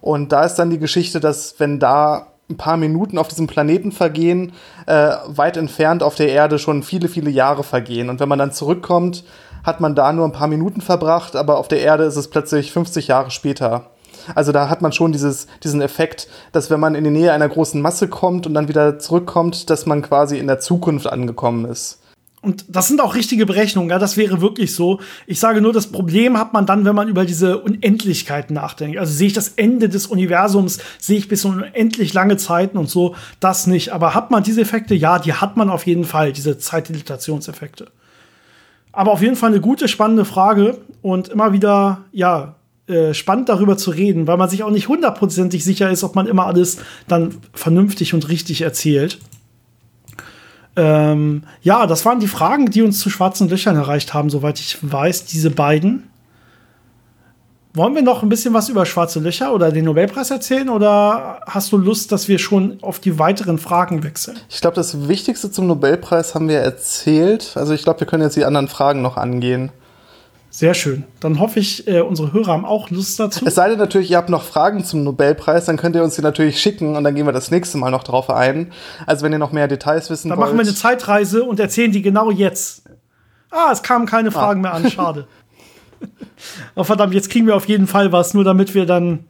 Und da ist dann die Geschichte, dass wenn da ein paar Minuten auf diesem Planeten vergehen, äh, weit entfernt auf der Erde schon viele, viele Jahre vergehen. Und wenn man dann zurückkommt, hat man da nur ein paar Minuten verbracht, aber auf der Erde ist es plötzlich 50 Jahre später. Also da hat man schon dieses, diesen Effekt, dass wenn man in die Nähe einer großen Masse kommt und dann wieder zurückkommt, dass man quasi in der Zukunft angekommen ist. Und das sind auch richtige Berechnungen, ja, das wäre wirklich so. Ich sage nur, das Problem hat man dann, wenn man über diese Unendlichkeit nachdenkt. Also sehe ich das Ende des Universums, sehe ich bis unendlich lange Zeiten und so, das nicht. Aber hat man diese Effekte? Ja, die hat man auf jeden Fall, diese Zeitdilatationseffekte. Aber auf jeden Fall eine gute, spannende Frage und immer wieder, ja, äh, spannend darüber zu reden, weil man sich auch nicht hundertprozentig sicher ist, ob man immer alles dann vernünftig und richtig erzählt. Ähm, ja, das waren die Fragen, die uns zu schwarzen Löchern erreicht haben, soweit ich weiß, diese beiden. Wollen wir noch ein bisschen was über schwarze Löcher oder den Nobelpreis erzählen oder hast du Lust, dass wir schon auf die weiteren Fragen wechseln? Ich glaube, das Wichtigste zum Nobelpreis haben wir erzählt. Also ich glaube, wir können jetzt die anderen Fragen noch angehen. Sehr schön. Dann hoffe ich, äh, unsere Hörer haben auch Lust dazu. Es sei denn natürlich, ihr habt noch Fragen zum Nobelpreis, dann könnt ihr uns die natürlich schicken und dann gehen wir das nächste Mal noch drauf ein. Also wenn ihr noch mehr Details wissen dann wollt. Dann machen wir eine Zeitreise und erzählen die genau jetzt. Ah, es kamen keine ah. Fragen mehr an. Schade. oh, verdammt, jetzt kriegen wir auf jeden Fall was, nur damit wir dann,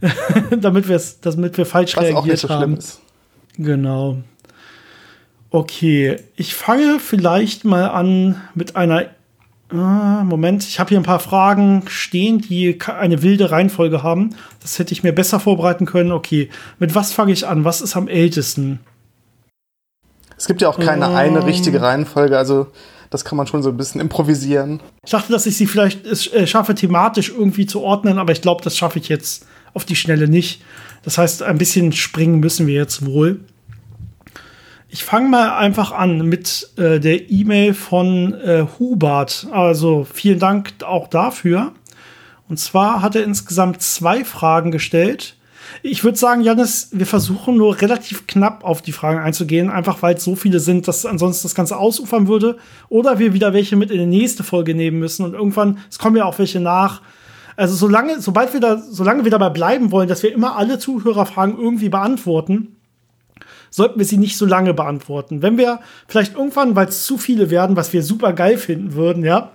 damit, damit wir falsch was reagiert auch nicht so haben. Schlimm ist. Genau. Okay, ich fange vielleicht mal an mit einer Ah, Moment, ich habe hier ein paar Fragen stehen, die eine wilde Reihenfolge haben. Das hätte ich mir besser vorbereiten können. Okay, mit was fange ich an? Was ist am ältesten? Es gibt ja auch keine ähm, eine richtige Reihenfolge, also das kann man schon so ein bisschen improvisieren. Ich dachte, dass ich sie vielleicht äh, schaffe, thematisch irgendwie zu ordnen, aber ich glaube, das schaffe ich jetzt auf die Schnelle nicht. Das heißt, ein bisschen springen müssen wir jetzt wohl. Ich fange mal einfach an mit äh, der E-Mail von äh, Hubert. Also vielen Dank auch dafür. Und zwar hat er insgesamt zwei Fragen gestellt. Ich würde sagen, Janis, wir versuchen nur relativ knapp auf die Fragen einzugehen, einfach weil es so viele sind, dass ansonsten das Ganze ausufern würde. Oder wir wieder welche mit in die nächste Folge nehmen müssen und irgendwann, es kommen ja auch welche nach. Also solange, sobald wir da, solange wir dabei bleiben wollen, dass wir immer alle Zuhörerfragen irgendwie beantworten, sollten wir sie nicht so lange beantworten. Wenn wir vielleicht irgendwann, weil es zu viele werden, was wir super geil finden würden, ja,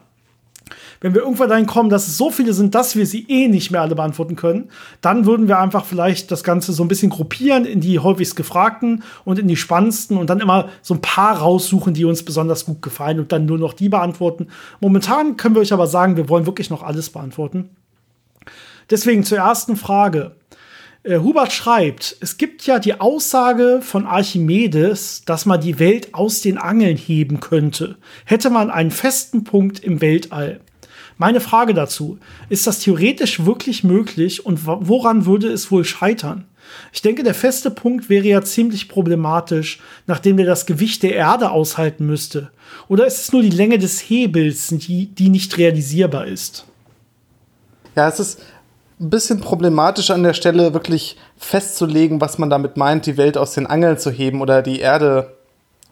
wenn wir irgendwann dahin kommen, dass es so viele sind, dass wir sie eh nicht mehr alle beantworten können, dann würden wir einfach vielleicht das Ganze so ein bisschen gruppieren in die häufigst gefragten und in die spannendsten und dann immer so ein paar raussuchen, die uns besonders gut gefallen und dann nur noch die beantworten. Momentan können wir euch aber sagen, wir wollen wirklich noch alles beantworten. Deswegen zur ersten Frage. Äh, Hubert schreibt, es gibt ja die Aussage von Archimedes, dass man die Welt aus den Angeln heben könnte, hätte man einen festen Punkt im Weltall. Meine Frage dazu, ist das theoretisch wirklich möglich und woran würde es wohl scheitern? Ich denke, der feste Punkt wäre ja ziemlich problematisch, nachdem der das Gewicht der Erde aushalten müsste. Oder ist es nur die Länge des Hebels, die, die nicht realisierbar ist? Ja, es ist ein bisschen problematisch an der Stelle, wirklich festzulegen, was man damit meint, die Welt aus den Angeln zu heben oder die Erde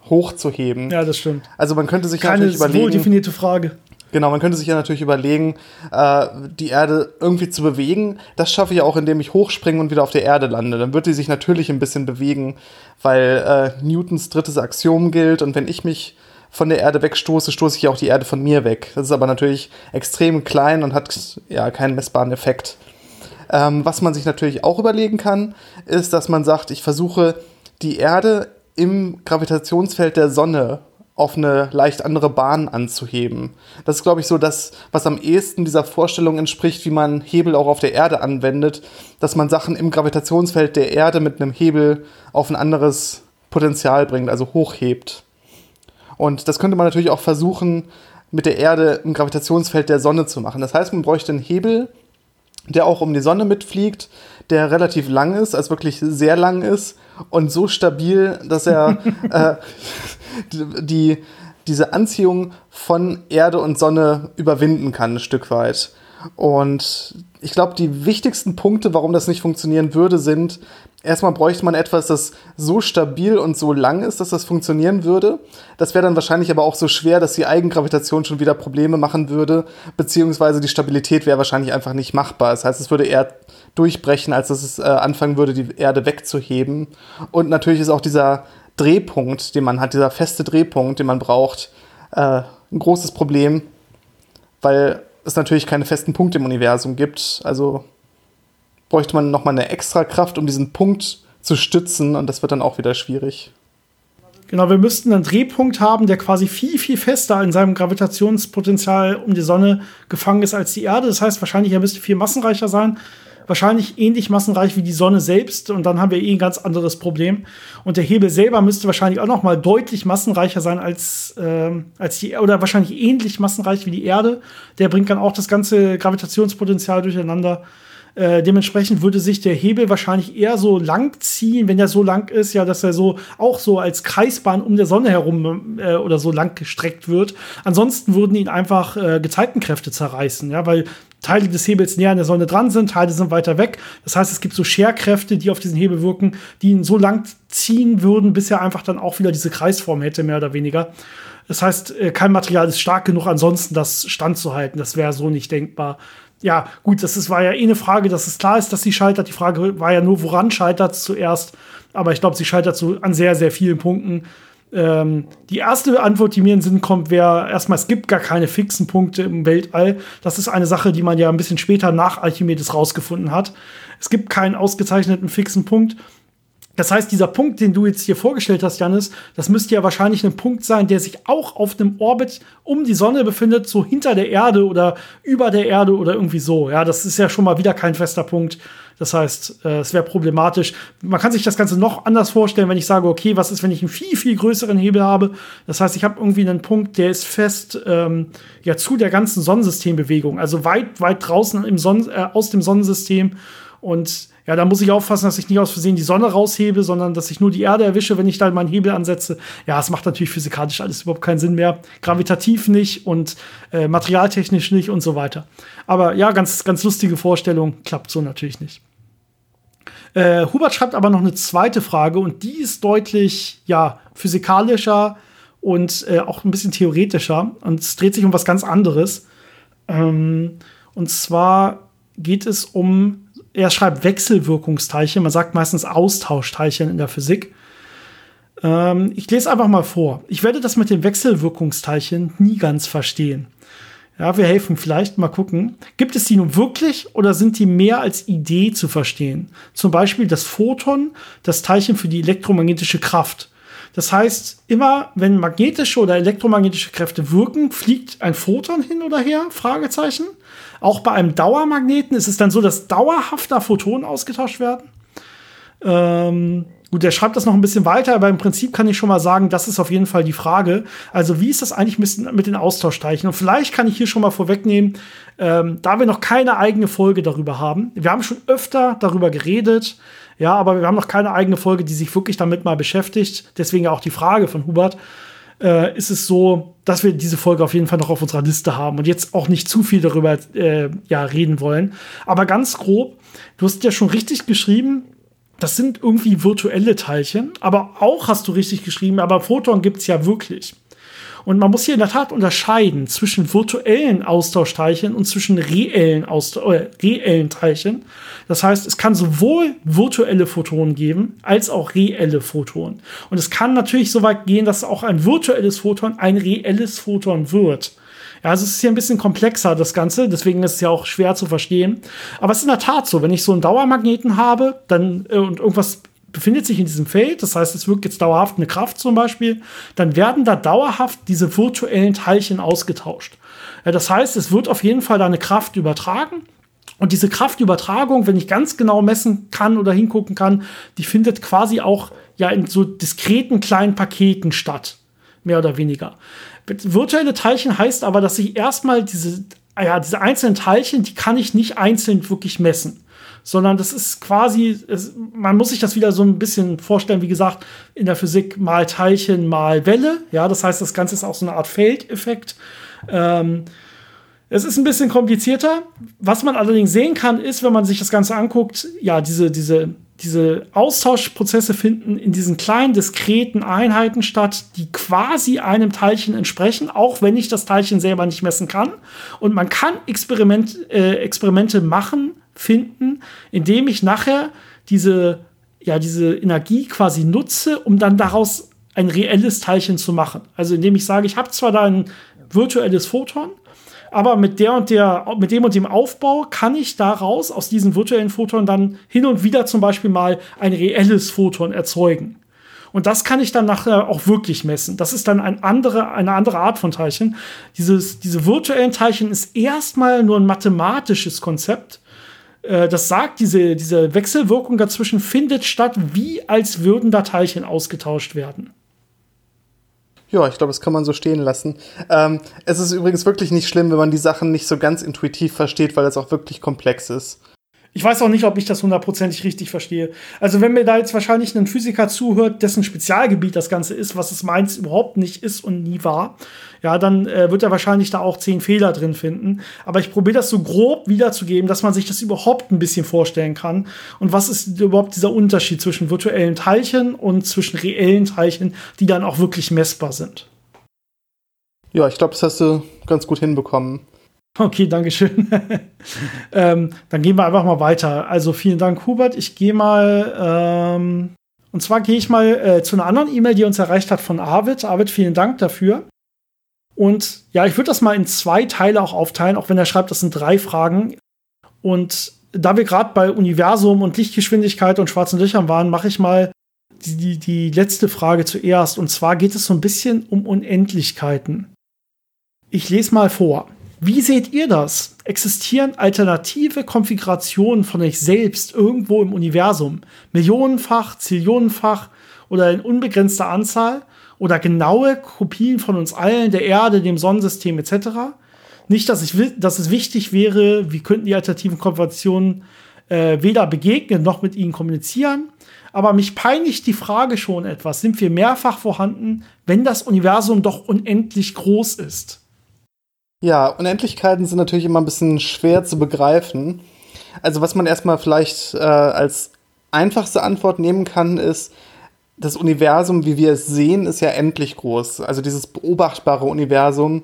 hochzuheben. Ja, das stimmt. Also man könnte sich Keine natürlich überlegen. Wohl definierte Frage. Genau, man könnte sich ja natürlich überlegen, äh, die Erde irgendwie zu bewegen. Das schaffe ich auch, indem ich hochspringe und wieder auf der Erde lande. Dann wird die sich natürlich ein bisschen bewegen, weil äh, Newtons drittes Axiom gilt und wenn ich mich von der Erde wegstoße, stoße ich auch die Erde von mir weg. Das ist aber natürlich extrem klein und hat ja keinen messbaren Effekt. Ähm, was man sich natürlich auch überlegen kann, ist, dass man sagt, ich versuche die Erde im Gravitationsfeld der Sonne auf eine leicht andere Bahn anzuheben. Das ist, glaube ich, so das, was am ehesten dieser Vorstellung entspricht, wie man Hebel auch auf der Erde anwendet, dass man Sachen im Gravitationsfeld der Erde mit einem Hebel auf ein anderes Potenzial bringt, also hochhebt. Und das könnte man natürlich auch versuchen, mit der Erde im Gravitationsfeld der Sonne zu machen. Das heißt, man bräuchte einen Hebel, der auch um die Sonne mitfliegt, der relativ lang ist, also wirklich sehr lang ist und so stabil, dass er äh, die, diese Anziehung von Erde und Sonne überwinden kann, ein Stück weit. Und ich glaube, die wichtigsten Punkte, warum das nicht funktionieren würde, sind, erstmal bräuchte man etwas, das so stabil und so lang ist, dass das funktionieren würde. Das wäre dann wahrscheinlich aber auch so schwer, dass die Eigengravitation schon wieder Probleme machen würde, beziehungsweise die Stabilität wäre wahrscheinlich einfach nicht machbar. Das heißt, es würde eher durchbrechen, als dass es äh, anfangen würde, die Erde wegzuheben. Und natürlich ist auch dieser Drehpunkt, den man hat, dieser feste Drehpunkt, den man braucht, äh, ein großes Problem, weil es natürlich keine festen Punkte im Universum gibt. Also bräuchte man nochmal eine extra Kraft, um diesen Punkt zu stützen und das wird dann auch wieder schwierig. Genau, wir müssten einen Drehpunkt haben, der quasi viel, viel fester in seinem Gravitationspotenzial um die Sonne gefangen ist als die Erde. Das heißt, wahrscheinlich er müsste viel massenreicher sein. Wahrscheinlich ähnlich massenreich wie die Sonne selbst. Und dann haben wir eh ein ganz anderes Problem. Und der Hebel selber müsste wahrscheinlich auch noch mal deutlich massenreicher sein als, äh, als die, oder wahrscheinlich ähnlich massenreich wie die Erde. Der bringt dann auch das ganze Gravitationspotenzial durcheinander. Äh, dementsprechend würde sich der Hebel wahrscheinlich eher so lang ziehen, wenn er so lang ist, ja, dass er so auch so als Kreisbahn um der Sonne herum äh, oder so lang gestreckt wird. Ansonsten würden ihn einfach äh, Gezeitenkräfte zerreißen, ja, weil Teile des Hebels näher an der Sonne dran sind, Teile sind weiter weg. Das heißt, es gibt so Scherkräfte, die auf diesen Hebel wirken, die ihn so lang ziehen würden, bis er einfach dann auch wieder diese Kreisform hätte, mehr oder weniger. Das heißt, äh, kein Material ist stark genug, ansonsten das standzuhalten. Das wäre so nicht denkbar ja, gut, das ist, war ja eh eine Frage, dass es klar ist, dass sie scheitert. Die Frage war ja nur, woran scheitert es zuerst. Aber ich glaube, sie scheitert so an sehr, sehr vielen Punkten. Ähm, die erste Antwort, die mir in den Sinn kommt, wäre erstmal, es gibt gar keine fixen Punkte im Weltall. Das ist eine Sache, die man ja ein bisschen später nach Archimedes rausgefunden hat. Es gibt keinen ausgezeichneten fixen Punkt. Das heißt, dieser Punkt, den du jetzt hier vorgestellt hast, Janis, das müsste ja wahrscheinlich ein Punkt sein, der sich auch auf einem Orbit um die Sonne befindet, so hinter der Erde oder über der Erde oder irgendwie so. Ja, das ist ja schon mal wieder kein fester Punkt. Das heißt, äh, es wäre problematisch. Man kann sich das Ganze noch anders vorstellen, wenn ich sage, okay, was ist, wenn ich einen viel, viel größeren Hebel habe? Das heißt, ich habe irgendwie einen Punkt, der ist fest ähm, ja zu der ganzen Sonnensystembewegung, also weit, weit draußen im Sonnen äh, aus dem Sonnensystem. Und ja, da muss ich aufpassen, dass ich nicht aus Versehen die Sonne raushebe, sondern dass ich nur die Erde erwische, wenn ich da meinen Hebel ansetze. Ja, es macht natürlich physikalisch alles überhaupt keinen Sinn mehr. Gravitativ nicht und äh, materialtechnisch nicht und so weiter. Aber ja, ganz, ganz lustige Vorstellung. Klappt so natürlich nicht. Äh, Hubert schreibt aber noch eine zweite Frage und die ist deutlich, ja, physikalischer und äh, auch ein bisschen theoretischer. Und es dreht sich um was ganz anderes. Ähm, und zwar geht es um er schreibt Wechselwirkungsteilchen, man sagt meistens Austauschteilchen in der Physik. Ähm, ich lese einfach mal vor. Ich werde das mit den Wechselwirkungsteilchen nie ganz verstehen. Ja, wir helfen vielleicht mal gucken. Gibt es die nun wirklich oder sind die mehr als Idee zu verstehen? Zum Beispiel das Photon, das Teilchen für die elektromagnetische Kraft. Das heißt, immer wenn magnetische oder elektromagnetische Kräfte wirken, fliegt ein Photon hin oder her? Fragezeichen. Auch bei einem Dauermagneten ist es dann so, dass dauerhafter Photonen ausgetauscht werden. Ähm, gut, der schreibt das noch ein bisschen weiter, aber im Prinzip kann ich schon mal sagen, das ist auf jeden Fall die Frage. Also, wie ist das eigentlich mit den Austauschteilchen? Und vielleicht kann ich hier schon mal vorwegnehmen, ähm, da wir noch keine eigene Folge darüber haben. Wir haben schon öfter darüber geredet, ja, aber wir haben noch keine eigene Folge, die sich wirklich damit mal beschäftigt. Deswegen auch die Frage von Hubert äh, ist es so, dass wir diese Folge auf jeden Fall noch auf unserer Liste haben und jetzt auch nicht zu viel darüber äh, ja, reden wollen. Aber ganz grob, du hast ja schon richtig geschrieben, das sind irgendwie virtuelle Teilchen, aber auch hast du richtig geschrieben, aber Photon gibt es ja wirklich. Und man muss hier in der Tat unterscheiden zwischen virtuellen Austauschteilchen und zwischen reellen, Austausch, äh, reellen Teilchen. Das heißt, es kann sowohl virtuelle Photonen geben, als auch reelle Photonen. Und es kann natürlich so weit gehen, dass auch ein virtuelles Photon ein reelles Photon wird. Ja, also es ist hier ein bisschen komplexer, das Ganze, deswegen ist es ja auch schwer zu verstehen. Aber es ist in der Tat so, wenn ich so einen Dauermagneten habe, dann äh, und irgendwas befindet sich in diesem Feld, das heißt, es wirkt jetzt dauerhaft eine Kraft zum Beispiel, dann werden da dauerhaft diese virtuellen Teilchen ausgetauscht. Das heißt, es wird auf jeden Fall da eine Kraft übertragen. Und diese Kraftübertragung, wenn ich ganz genau messen kann oder hingucken kann, die findet quasi auch ja in so diskreten kleinen Paketen statt. Mehr oder weniger. Virtuelle Teilchen heißt aber, dass ich erstmal diese, ja, diese einzelnen Teilchen, die kann ich nicht einzeln wirklich messen sondern das ist quasi, es, man muss sich das wieder so ein bisschen vorstellen, wie gesagt, in der Physik mal Teilchen, mal Welle. Ja, das heißt, das Ganze ist auch so eine Art Feldeffekt. Ähm, es ist ein bisschen komplizierter. Was man allerdings sehen kann, ist, wenn man sich das Ganze anguckt, ja, diese, diese, diese Austauschprozesse finden in diesen kleinen, diskreten Einheiten statt, die quasi einem Teilchen entsprechen, auch wenn ich das Teilchen selber nicht messen kann. Und man kann Experiment, äh, Experimente machen, finden, indem ich nachher diese, ja, diese Energie quasi nutze, um dann daraus ein reelles Teilchen zu machen. Also indem ich sage, ich habe zwar da ein virtuelles Photon, aber mit der und der, mit dem und dem Aufbau kann ich daraus aus diesem virtuellen Photon dann hin und wieder zum Beispiel mal ein reelles Photon erzeugen. Und das kann ich dann nachher auch wirklich messen. Das ist dann ein andere, eine andere Art von Teilchen. Dieses, diese virtuellen Teilchen ist erstmal nur ein mathematisches Konzept. Äh, das sagt, diese, diese Wechselwirkung dazwischen findet statt, wie als würden da Teilchen ausgetauscht werden. Ja, ich glaube, das kann man so stehen lassen. Ähm, es ist übrigens wirklich nicht schlimm, wenn man die Sachen nicht so ganz intuitiv versteht, weil es auch wirklich komplex ist. Ich weiß auch nicht, ob ich das hundertprozentig richtig verstehe. Also, wenn mir da jetzt wahrscheinlich ein Physiker zuhört, dessen Spezialgebiet das Ganze ist, was es meins überhaupt nicht ist und nie war, ja, dann äh, wird er wahrscheinlich da auch zehn Fehler drin finden. Aber ich probiere das so grob wiederzugeben, dass man sich das überhaupt ein bisschen vorstellen kann. Und was ist überhaupt dieser Unterschied zwischen virtuellen Teilchen und zwischen reellen Teilchen, die dann auch wirklich messbar sind? Ja, ich glaube, das hast du ganz gut hinbekommen. Okay, danke schön. ähm, dann gehen wir einfach mal weiter. Also vielen Dank, Hubert. Ich gehe mal, ähm, und zwar gehe ich mal äh, zu einer anderen E-Mail, die uns erreicht hat von Arvid. Arvid, vielen Dank dafür. Und ja, ich würde das mal in zwei Teile auch aufteilen, auch wenn er schreibt, das sind drei Fragen. Und da wir gerade bei Universum und Lichtgeschwindigkeit und schwarzen Löchern waren, mache ich mal die, die, letzte Frage zuerst. Und zwar geht es so ein bisschen um Unendlichkeiten. Ich lese mal vor. Wie seht ihr das? Existieren alternative Konfigurationen von euch selbst irgendwo im Universum? Millionenfach, Zillionenfach oder in unbegrenzter Anzahl? Oder genaue Kopien von uns allen, der Erde, dem Sonnensystem etc.? Nicht, dass, ich, dass es wichtig wäre, wie könnten die alternativen Konfigurationen äh, weder begegnen noch mit ihnen kommunizieren. Aber mich peinigt die Frage schon etwas. Sind wir mehrfach vorhanden, wenn das Universum doch unendlich groß ist? Ja, Unendlichkeiten sind natürlich immer ein bisschen schwer zu begreifen. Also was man erstmal vielleicht äh, als einfachste Antwort nehmen kann, ist, das Universum, wie wir es sehen, ist ja endlich groß. Also dieses beobachtbare Universum,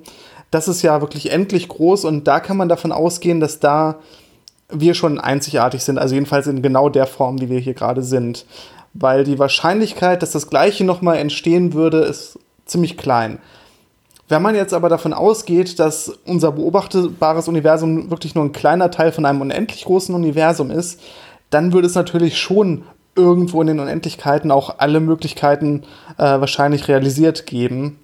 das ist ja wirklich endlich groß und da kann man davon ausgehen, dass da wir schon einzigartig sind, also jedenfalls in genau der Form, wie wir hier gerade sind. Weil die Wahrscheinlichkeit, dass das Gleiche nochmal entstehen würde, ist ziemlich klein. Wenn man jetzt aber davon ausgeht, dass unser beobachtbares Universum wirklich nur ein kleiner Teil von einem unendlich großen Universum ist, dann würde es natürlich schon irgendwo in den Unendlichkeiten auch alle Möglichkeiten äh, wahrscheinlich realisiert geben.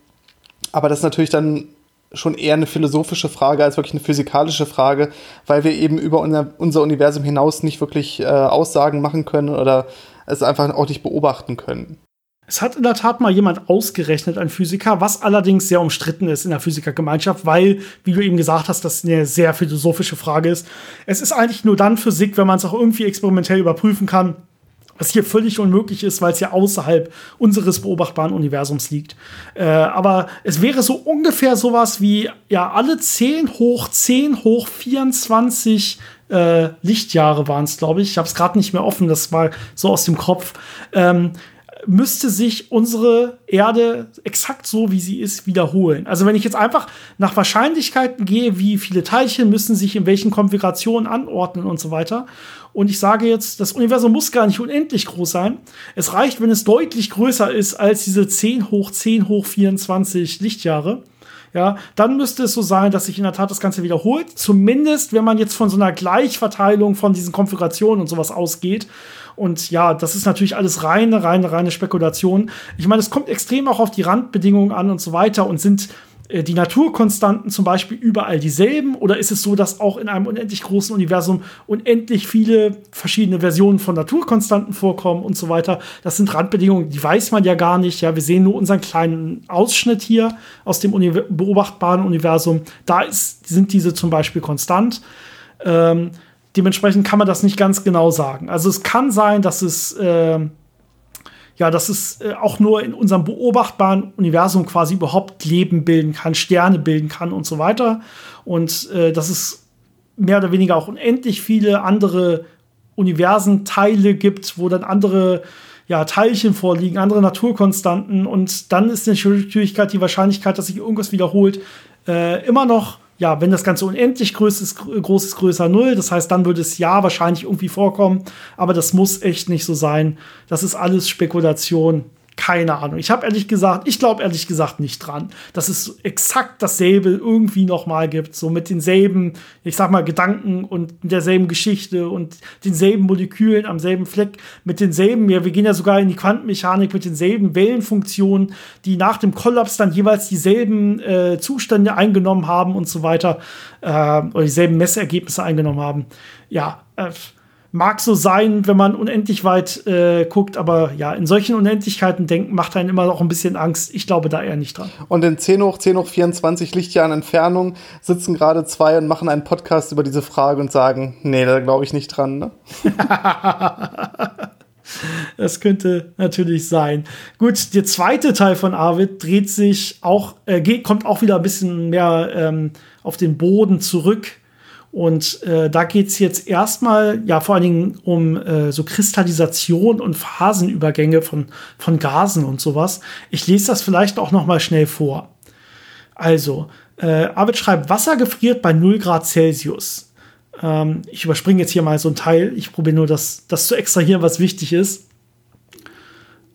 Aber das ist natürlich dann schon eher eine philosophische Frage als wirklich eine physikalische Frage, weil wir eben über unser, unser Universum hinaus nicht wirklich äh, Aussagen machen können oder es einfach auch nicht beobachten können. Es hat in der Tat mal jemand ausgerechnet, ein Physiker, was allerdings sehr umstritten ist in der Physikergemeinschaft, weil, wie du eben gesagt hast, das eine sehr philosophische Frage ist. Es ist eigentlich nur dann Physik, wenn man es auch irgendwie experimentell überprüfen kann, was hier völlig unmöglich ist, weil es ja außerhalb unseres beobachtbaren Universums liegt. Äh, aber es wäre so ungefähr sowas wie, ja, alle 10 hoch 10 hoch 24 äh, Lichtjahre waren es, glaube ich. Ich habe es gerade nicht mehr offen, das war so aus dem Kopf. Ähm, müsste sich unsere Erde exakt so, wie sie ist, wiederholen. Also wenn ich jetzt einfach nach Wahrscheinlichkeiten gehe, wie viele Teilchen müssen sich in welchen Konfigurationen anordnen und so weiter. Und ich sage jetzt, das Universum muss gar nicht unendlich groß sein. Es reicht, wenn es deutlich größer ist als diese 10 hoch 10 hoch 24 Lichtjahre. Ja, dann müsste es so sein, dass sich in der Tat das Ganze wiederholt. Zumindest, wenn man jetzt von so einer Gleichverteilung von diesen Konfigurationen und sowas ausgeht. Und ja, das ist natürlich alles reine, reine, reine Spekulation. Ich meine, es kommt extrem auch auf die Randbedingungen an und so weiter und sind die Naturkonstanten zum Beispiel überall dieselben? Oder ist es so, dass auch in einem unendlich großen Universum unendlich viele verschiedene Versionen von Naturkonstanten vorkommen und so weiter? Das sind Randbedingungen, die weiß man ja gar nicht. Ja, wir sehen nur unseren kleinen Ausschnitt hier aus dem Uni beobachtbaren Universum. Da ist, sind diese zum Beispiel konstant. Ähm, Dementsprechend kann man das nicht ganz genau sagen. Also es kann sein, dass es äh, ja, dass es äh, auch nur in unserem beobachtbaren Universum quasi überhaupt Leben bilden kann, Sterne bilden kann und so weiter. Und äh, dass es mehr oder weniger auch unendlich viele andere Universenteile gibt, wo dann andere ja, Teilchen vorliegen, andere Naturkonstanten. Und dann ist natürlich die Wahrscheinlichkeit, dass sich irgendwas wiederholt, äh, immer noch ja, wenn das Ganze unendlich groß ist, groß ist, größer Null. Das heißt, dann würde es ja wahrscheinlich irgendwie vorkommen. Aber das muss echt nicht so sein. Das ist alles Spekulation. Keine Ahnung. Ich habe ehrlich gesagt, ich glaube ehrlich gesagt nicht dran, dass es exakt dasselbe irgendwie noch mal gibt, so mit denselben, ich sag mal Gedanken und derselben Geschichte und denselben Molekülen am selben Fleck, mit denselben, ja, wir gehen ja sogar in die Quantenmechanik mit denselben Wellenfunktionen, die nach dem Kollaps dann jeweils dieselben äh, Zustände eingenommen haben und so weiter äh, oder dieselben Messergebnisse eingenommen haben. Ja, äh, mag so sein, wenn man unendlich weit äh, guckt, aber ja, in solchen Unendlichkeiten denken macht einen immer noch ein bisschen Angst. Ich glaube da eher nicht dran. Und in 10 hoch, 10 hoch 24 Lichtjahren Entfernung sitzen gerade zwei und machen einen Podcast über diese Frage und sagen, nee, da glaube ich nicht dran. Ne? Das könnte natürlich sein. Gut, der zweite Teil von Arvid dreht sich auch, äh, geht, kommt auch wieder ein bisschen mehr ähm, auf den Boden zurück und äh, da geht es jetzt erstmal ja vor allen Dingen um äh, so Kristallisation und Phasenübergänge von, von Gasen und sowas. Ich lese das vielleicht auch noch mal schnell vor. Also, äh, Arvid schreibt, Wasser gefriert bei 0 Grad Celsius. Ähm, ich überspringe jetzt hier mal so ein Teil. Ich probiere nur das, das zu extrahieren, was wichtig ist.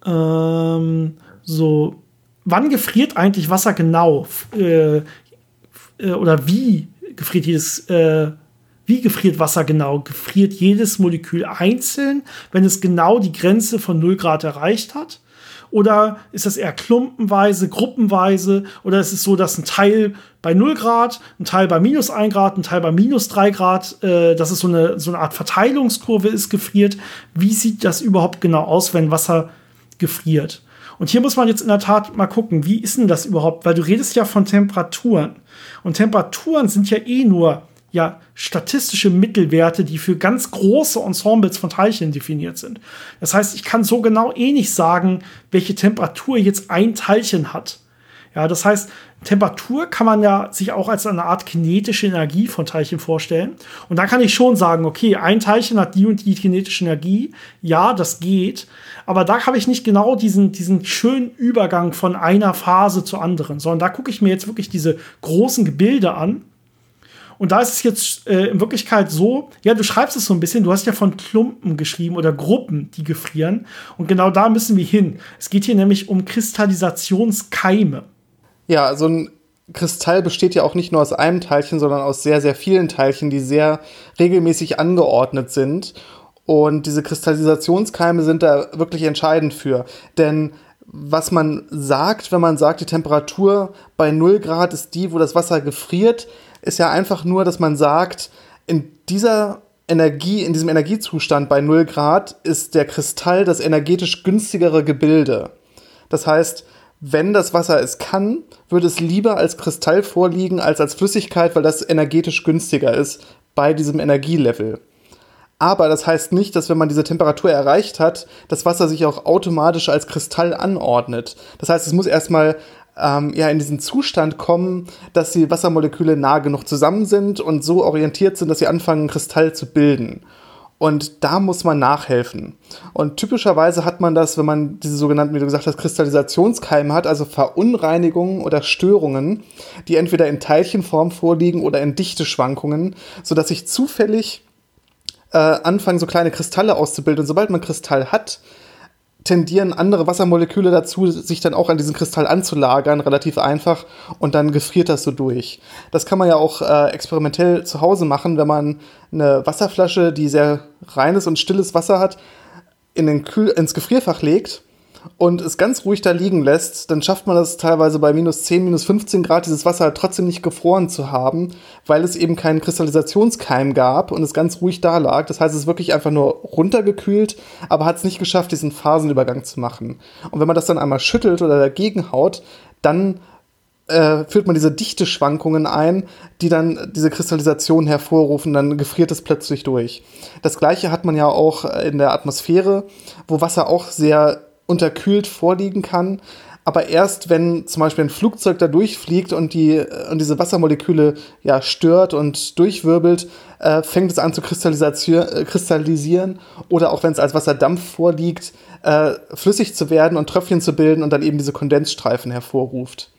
Ähm, so, wann gefriert eigentlich Wasser genau? Äh, äh, oder wie gefriert jedes, äh, wie gefriert Wasser genau? Gefriert jedes Molekül einzeln, wenn es genau die Grenze von 0 Grad erreicht hat? Oder ist das eher klumpenweise, gruppenweise? Oder ist es so, dass ein Teil bei 0 Grad, ein Teil bei minus 1 Grad, ein Teil bei minus 3 Grad, äh, dass es so eine, so eine Art Verteilungskurve ist, gefriert? Wie sieht das überhaupt genau aus, wenn Wasser gefriert? Und hier muss man jetzt in der Tat mal gucken, wie ist denn das überhaupt? Weil du redest ja von Temperaturen. Und Temperaturen sind ja eh nur ja, statistische Mittelwerte, die für ganz große Ensembles von Teilchen definiert sind. Das heißt, ich kann so genau eh nicht sagen, welche Temperatur jetzt ein Teilchen hat. Ja, das heißt, Temperatur kann man ja sich auch als eine Art kinetische Energie von Teilchen vorstellen. Und da kann ich schon sagen, okay, ein Teilchen hat die und die kinetische Energie. Ja, das geht. Aber da habe ich nicht genau diesen, diesen schönen Übergang von einer Phase zur anderen, sondern da gucke ich mir jetzt wirklich diese großen Gebilde an. Und da ist es jetzt äh, in Wirklichkeit so, ja, du schreibst es so ein bisschen, du hast ja von Klumpen geschrieben oder Gruppen, die gefrieren. Und genau da müssen wir hin. Es geht hier nämlich um Kristallisationskeime. Ja, so ein Kristall besteht ja auch nicht nur aus einem Teilchen, sondern aus sehr, sehr vielen Teilchen, die sehr regelmäßig angeordnet sind. Und diese Kristallisationskeime sind da wirklich entscheidend für. Denn was man sagt, wenn man sagt, die Temperatur bei 0 Grad ist die, wo das Wasser gefriert, ist ja einfach nur, dass man sagt, in dieser Energie, in diesem Energiezustand bei 0 Grad ist der Kristall das energetisch günstigere Gebilde. Das heißt, wenn das Wasser es kann, würde es lieber als Kristall vorliegen als als Flüssigkeit, weil das energetisch günstiger ist bei diesem Energielevel. Aber das heißt nicht, dass wenn man diese Temperatur erreicht hat, das Wasser sich auch automatisch als Kristall anordnet. Das heißt, es muss erstmal ähm, ja in diesen Zustand kommen, dass die Wassermoleküle nah genug zusammen sind und so orientiert sind, dass sie anfangen, Kristall zu bilden. Und da muss man nachhelfen. Und typischerweise hat man das, wenn man diese sogenannten, wie du gesagt hast, Kristallisationskeime hat, also Verunreinigungen oder Störungen, die entweder in Teilchenform vorliegen oder in Dichteschwankungen, sodass sich zufällig äh, anfangen, so kleine Kristalle auszubilden. Und sobald man Kristall hat, tendieren andere Wassermoleküle dazu, sich dann auch an diesen Kristall anzulagern, relativ einfach, und dann gefriert das so durch. Das kann man ja auch äh, experimentell zu Hause machen, wenn man eine Wasserflasche, die sehr reines und stilles Wasser hat, in den Kühl ins Gefrierfach legt und es ganz ruhig da liegen lässt, dann schafft man das teilweise bei minus 10, minus 15 Grad, dieses Wasser halt trotzdem nicht gefroren zu haben, weil es eben keinen Kristallisationskeim gab und es ganz ruhig da lag. Das heißt, es ist wirklich einfach nur runtergekühlt, aber hat es nicht geschafft, diesen Phasenübergang zu machen. Und wenn man das dann einmal schüttelt oder dagegen haut, dann äh, führt man diese Dichteschwankungen ein, die dann diese Kristallisation hervorrufen, dann gefriert es plötzlich durch. Das gleiche hat man ja auch in der Atmosphäre, wo Wasser auch sehr unterkühlt vorliegen kann. Aber erst wenn zum Beispiel ein Flugzeug da durchfliegt und, die, und diese Wassermoleküle ja, stört und durchwirbelt, äh, fängt es an zu äh, kristallisieren. Oder auch wenn es als Wasserdampf vorliegt, äh, flüssig zu werden und Tröpfchen zu bilden und dann eben diese Kondensstreifen hervorruft.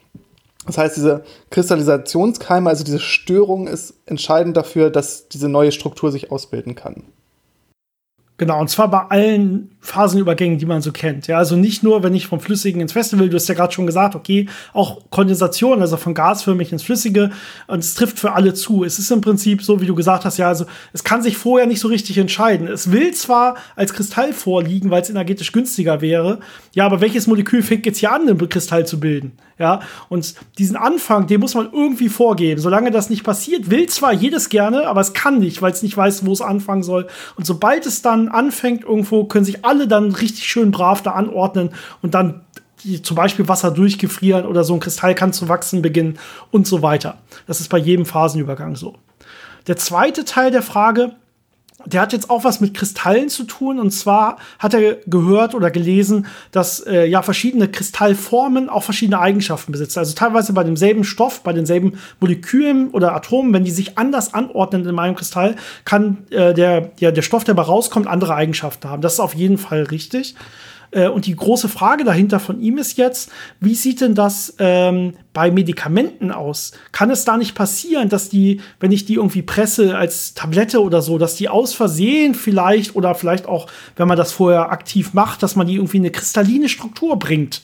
Das heißt, diese Kristallisationskeime, also diese Störung, ist entscheidend dafür, dass diese neue Struktur sich ausbilden kann. Genau, und zwar bei allen Phasenübergängen, die man so kennt. Ja, also nicht nur, wenn ich vom Flüssigen ins Feste will, du hast ja gerade schon gesagt, okay, auch Kondensation, also von gasförmig ins Flüssige, und es trifft für alle zu. Es ist im Prinzip so, wie du gesagt hast, ja, also es kann sich vorher nicht so richtig entscheiden. Es will zwar als Kristall vorliegen, weil es energetisch günstiger wäre, ja, aber welches Molekül fängt jetzt hier an, einen Kristall zu bilden? Ja, und diesen Anfang, den muss man irgendwie vorgeben. Solange das nicht passiert, will zwar jedes gerne, aber es kann nicht, weil es nicht weiß, wo es anfangen soll. Und sobald es dann anfängt irgendwo, können sich alle dann richtig schön brav da anordnen und dann die, zum Beispiel Wasser durchgefrieren oder so ein Kristall kann zu wachsen beginnen und so weiter. Das ist bei jedem Phasenübergang so. Der zweite Teil der Frage, der hat jetzt auch was mit Kristallen zu tun. Und zwar hat er gehört oder gelesen, dass äh, ja verschiedene Kristallformen auch verschiedene Eigenschaften besitzen. Also teilweise bei demselben Stoff, bei denselben Molekülen oder Atomen, wenn die sich anders anordnen in einem Kristall, kann äh, der, ja, der Stoff, der dabei rauskommt, andere Eigenschaften haben. Das ist auf jeden Fall richtig. Äh, und die große Frage dahinter von ihm ist jetzt, wie sieht denn das ähm, bei Medikamenten aus? Kann es da nicht passieren, dass die, wenn ich die irgendwie presse als Tablette oder so, dass die aus Versehen vielleicht oder vielleicht auch, wenn man das vorher aktiv macht, dass man die irgendwie in eine kristalline Struktur bringt?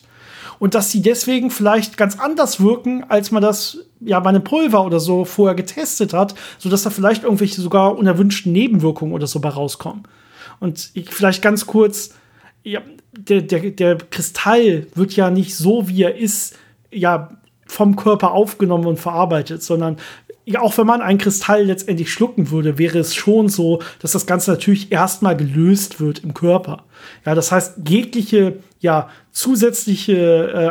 Und dass sie deswegen vielleicht ganz anders wirken, als man das ja bei einem Pulver oder so vorher getestet hat, sodass da vielleicht irgendwelche sogar unerwünschten Nebenwirkungen oder so bei rauskommen. Und ich vielleicht ganz kurz, ja, der, der, der Kristall wird ja nicht so, wie er ist, ja, vom Körper aufgenommen und verarbeitet, sondern ja, auch wenn man einen Kristall letztendlich schlucken würde, wäre es schon so, dass das Ganze natürlich erstmal gelöst wird im Körper. Ja, das heißt, jegliche ja, zusätzliche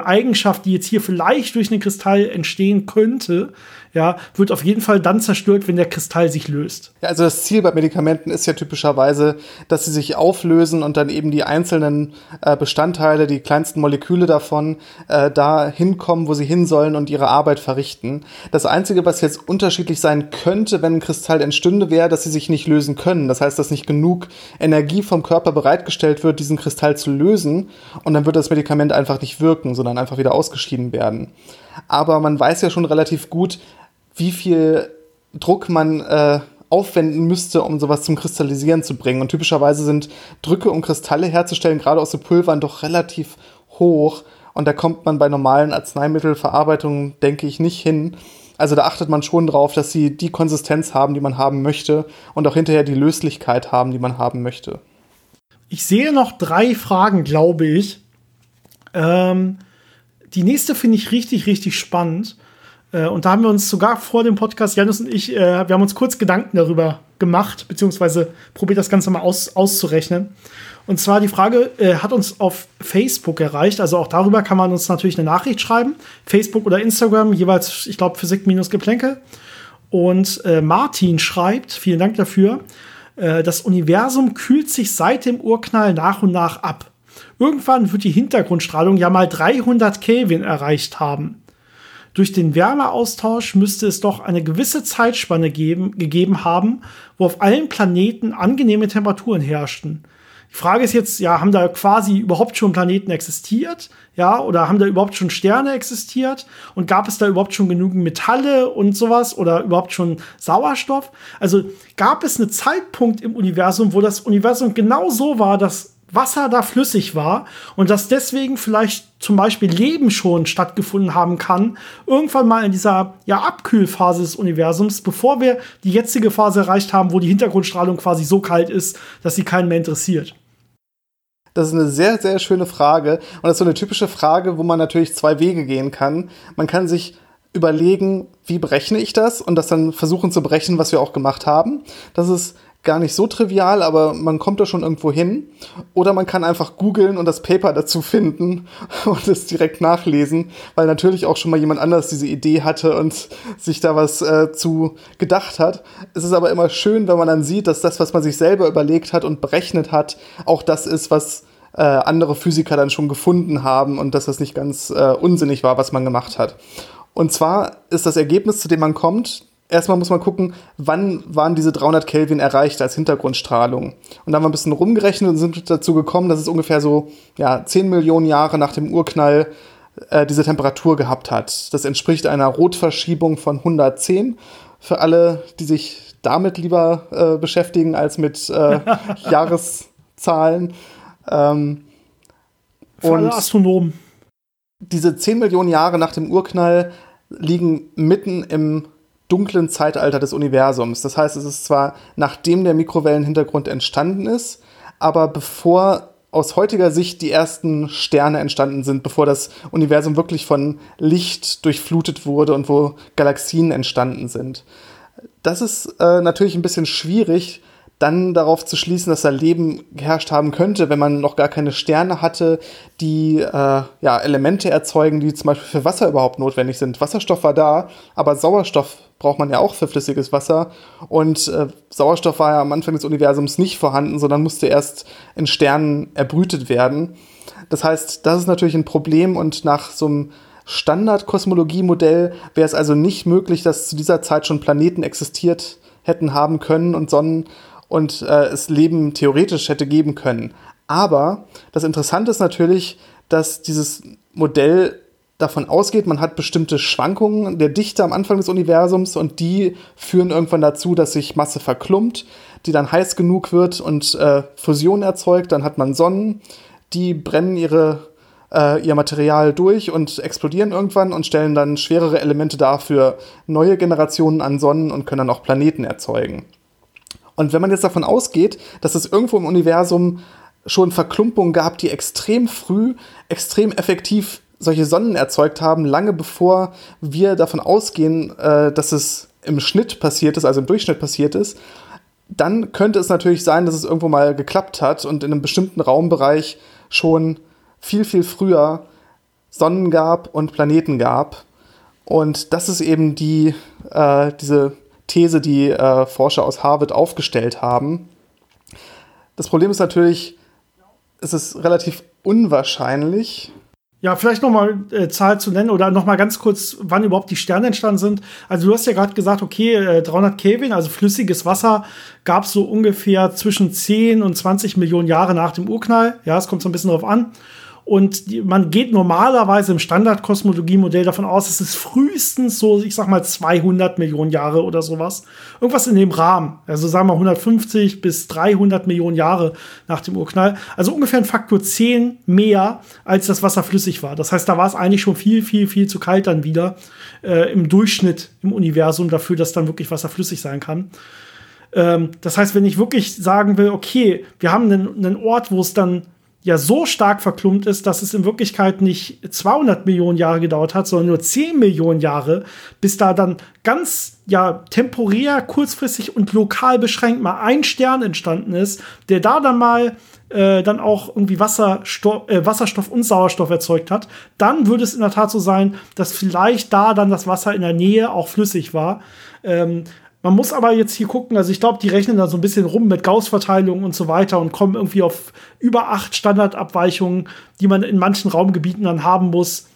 äh, Eigenschaft, die jetzt hier vielleicht durch einen Kristall entstehen könnte, ja, wird auf jeden Fall dann zerstört, wenn der Kristall sich löst. Ja, also das Ziel bei Medikamenten ist ja typischerweise, dass sie sich auflösen und dann eben die einzelnen äh, Bestandteile, die kleinsten Moleküle davon, äh, da hinkommen, wo sie hin sollen und ihre Arbeit verrichten. Das Einzige, was jetzt unterschiedlich sein könnte, wenn ein Kristall entstünde, wäre, dass sie sich nicht lösen können. Das heißt, dass nicht genug Energie vom Körper bereitgestellt wird, diesen Kristall zu lösen und dann würde das Medikament einfach nicht wirken, sondern einfach wieder ausgeschieden werden. Aber man weiß ja schon relativ gut, wie viel Druck man äh, aufwenden müsste, um sowas zum Kristallisieren zu bringen. Und typischerweise sind Drücke, um Kristalle herzustellen, gerade aus den Pulvern, doch relativ hoch. Und da kommt man bei normalen Arzneimittelverarbeitungen, denke ich, nicht hin. Also da achtet man schon drauf, dass sie die Konsistenz haben, die man haben möchte und auch hinterher die Löslichkeit haben, die man haben möchte. Ich sehe noch drei Fragen, glaube ich. Ähm, die nächste finde ich richtig, richtig spannend. Äh, und da haben wir uns sogar vor dem Podcast, Janus und ich, äh, wir haben uns kurz Gedanken darüber gemacht, beziehungsweise probiert das Ganze mal aus, auszurechnen. Und zwar die Frage äh, hat uns auf Facebook erreicht. Also auch darüber kann man uns natürlich eine Nachricht schreiben. Facebook oder Instagram, jeweils, ich glaube, Physik-Geplänke. Und äh, Martin schreibt, vielen Dank dafür. Äh, das Universum kühlt sich seit dem Urknall nach und nach ab. Irgendwann wird die Hintergrundstrahlung ja mal 300 Kelvin erreicht haben. Durch den Wärmeaustausch müsste es doch eine gewisse Zeitspanne geben, gegeben haben, wo auf allen Planeten angenehme Temperaturen herrschten. Die Frage ist jetzt, ja, haben da quasi überhaupt schon Planeten existiert? Ja, oder haben da überhaupt schon Sterne existiert? Und gab es da überhaupt schon genügend Metalle und sowas? Oder überhaupt schon Sauerstoff? Also gab es einen Zeitpunkt im Universum, wo das Universum genau so war, dass Wasser da flüssig war und dass deswegen vielleicht zum Beispiel Leben schon stattgefunden haben kann, irgendwann mal in dieser ja, Abkühlphase des Universums, bevor wir die jetzige Phase erreicht haben, wo die Hintergrundstrahlung quasi so kalt ist, dass sie keinen mehr interessiert. Das ist eine sehr, sehr schöne Frage. Und das ist so eine typische Frage, wo man natürlich zwei Wege gehen kann. Man kann sich überlegen, wie berechne ich das und das dann versuchen zu berechnen, was wir auch gemacht haben. Das ist gar nicht so trivial, aber man kommt da schon irgendwo hin. Oder man kann einfach googeln und das Paper dazu finden und es direkt nachlesen, weil natürlich auch schon mal jemand anders diese Idee hatte und sich da was äh, zu gedacht hat. Es ist aber immer schön, wenn man dann sieht, dass das, was man sich selber überlegt hat und berechnet hat, auch das ist, was äh, andere Physiker dann schon gefunden haben und dass das nicht ganz äh, unsinnig war, was man gemacht hat. Und zwar ist das Ergebnis, zu dem man kommt, erstmal muss man gucken, wann waren diese 300 Kelvin erreicht als Hintergrundstrahlung. Und dann haben wir ein bisschen rumgerechnet und sind dazu gekommen, dass es ungefähr so ja, 10 Millionen Jahre nach dem Urknall äh, diese Temperatur gehabt hat. Das entspricht einer Rotverschiebung von 110. Für alle, die sich damit lieber äh, beschäftigen als mit äh, Jahres Zahlen. Ähm, Für alle Astronomen. Diese 10 Millionen Jahre nach dem Urknall liegen mitten im dunklen Zeitalter des Universums. Das heißt, es ist zwar nachdem der Mikrowellenhintergrund entstanden ist, aber bevor aus heutiger Sicht die ersten Sterne entstanden sind, bevor das Universum wirklich von Licht durchflutet wurde und wo Galaxien entstanden sind. Das ist äh, natürlich ein bisschen schwierig, dann darauf zu schließen, dass da Leben geherrscht haben könnte, wenn man noch gar keine Sterne hatte, die äh, ja, Elemente erzeugen, die zum Beispiel für Wasser überhaupt notwendig sind. Wasserstoff war da, aber Sauerstoff braucht man ja auch für flüssiges Wasser. Und äh, Sauerstoff war ja am Anfang des Universums nicht vorhanden, sondern musste erst in Sternen erbrütet werden. Das heißt, das ist natürlich ein Problem und nach so einem Standard-Kosmologie-Modell wäre es also nicht möglich, dass zu dieser Zeit schon Planeten existiert hätten haben können und Sonnen und äh, es Leben theoretisch hätte geben können. Aber das Interessante ist natürlich, dass dieses Modell davon ausgeht, man hat bestimmte Schwankungen der Dichte am Anfang des Universums und die führen irgendwann dazu, dass sich Masse verklumpt, die dann heiß genug wird und äh, Fusion erzeugt. Dann hat man Sonnen, die brennen ihre, äh, ihr Material durch und explodieren irgendwann und stellen dann schwerere Elemente dar für neue Generationen an Sonnen und können dann auch Planeten erzeugen. Und wenn man jetzt davon ausgeht, dass es irgendwo im Universum schon Verklumpungen gab, die extrem früh, extrem effektiv solche Sonnen erzeugt haben, lange bevor wir davon ausgehen, äh, dass es im Schnitt passiert ist, also im Durchschnitt passiert ist, dann könnte es natürlich sein, dass es irgendwo mal geklappt hat und in einem bestimmten Raumbereich schon viel, viel früher Sonnen gab und Planeten gab. Und das ist eben die, äh, diese These, die äh, Forscher aus Harvard aufgestellt haben. Das Problem ist natürlich, es ist relativ unwahrscheinlich, ja, vielleicht noch mal äh, Zahl zu nennen oder noch mal ganz kurz, wann überhaupt die Sterne entstanden sind. Also du hast ja gerade gesagt, okay, äh, 300 Kelvin, also flüssiges Wasser, gab es so ungefähr zwischen 10 und 20 Millionen Jahre nach dem Urknall. Ja, es kommt so ein bisschen drauf an. Und man geht normalerweise im Standardkosmologie-Modell davon aus, es ist frühestens so, ich sag mal, 200 Millionen Jahre oder sowas. Irgendwas in dem Rahmen. Also sagen wir 150 bis 300 Millionen Jahre nach dem Urknall. Also ungefähr ein Faktor 10 mehr, als das Wasser flüssig war. Das heißt, da war es eigentlich schon viel, viel, viel zu kalt dann wieder äh, im Durchschnitt im Universum dafür, dass dann wirklich Wasser flüssig sein kann. Ähm, das heißt, wenn ich wirklich sagen will, okay, wir haben einen, einen Ort, wo es dann ja so stark verklumpt ist, dass es in Wirklichkeit nicht 200 Millionen Jahre gedauert hat, sondern nur 10 Millionen Jahre, bis da dann ganz ja temporär, kurzfristig und lokal beschränkt mal ein Stern entstanden ist, der da dann mal äh, dann auch irgendwie Wasserstoff, äh, Wasserstoff und Sauerstoff erzeugt hat, dann würde es in der Tat so sein, dass vielleicht da dann das Wasser in der Nähe auch flüssig war. Ähm, man muss aber jetzt hier gucken, also ich glaube, die rechnen da so ein bisschen rum mit Gauss-Verteilung und so weiter und kommen irgendwie auf über acht Standardabweichungen, die man in manchen Raumgebieten dann haben muss,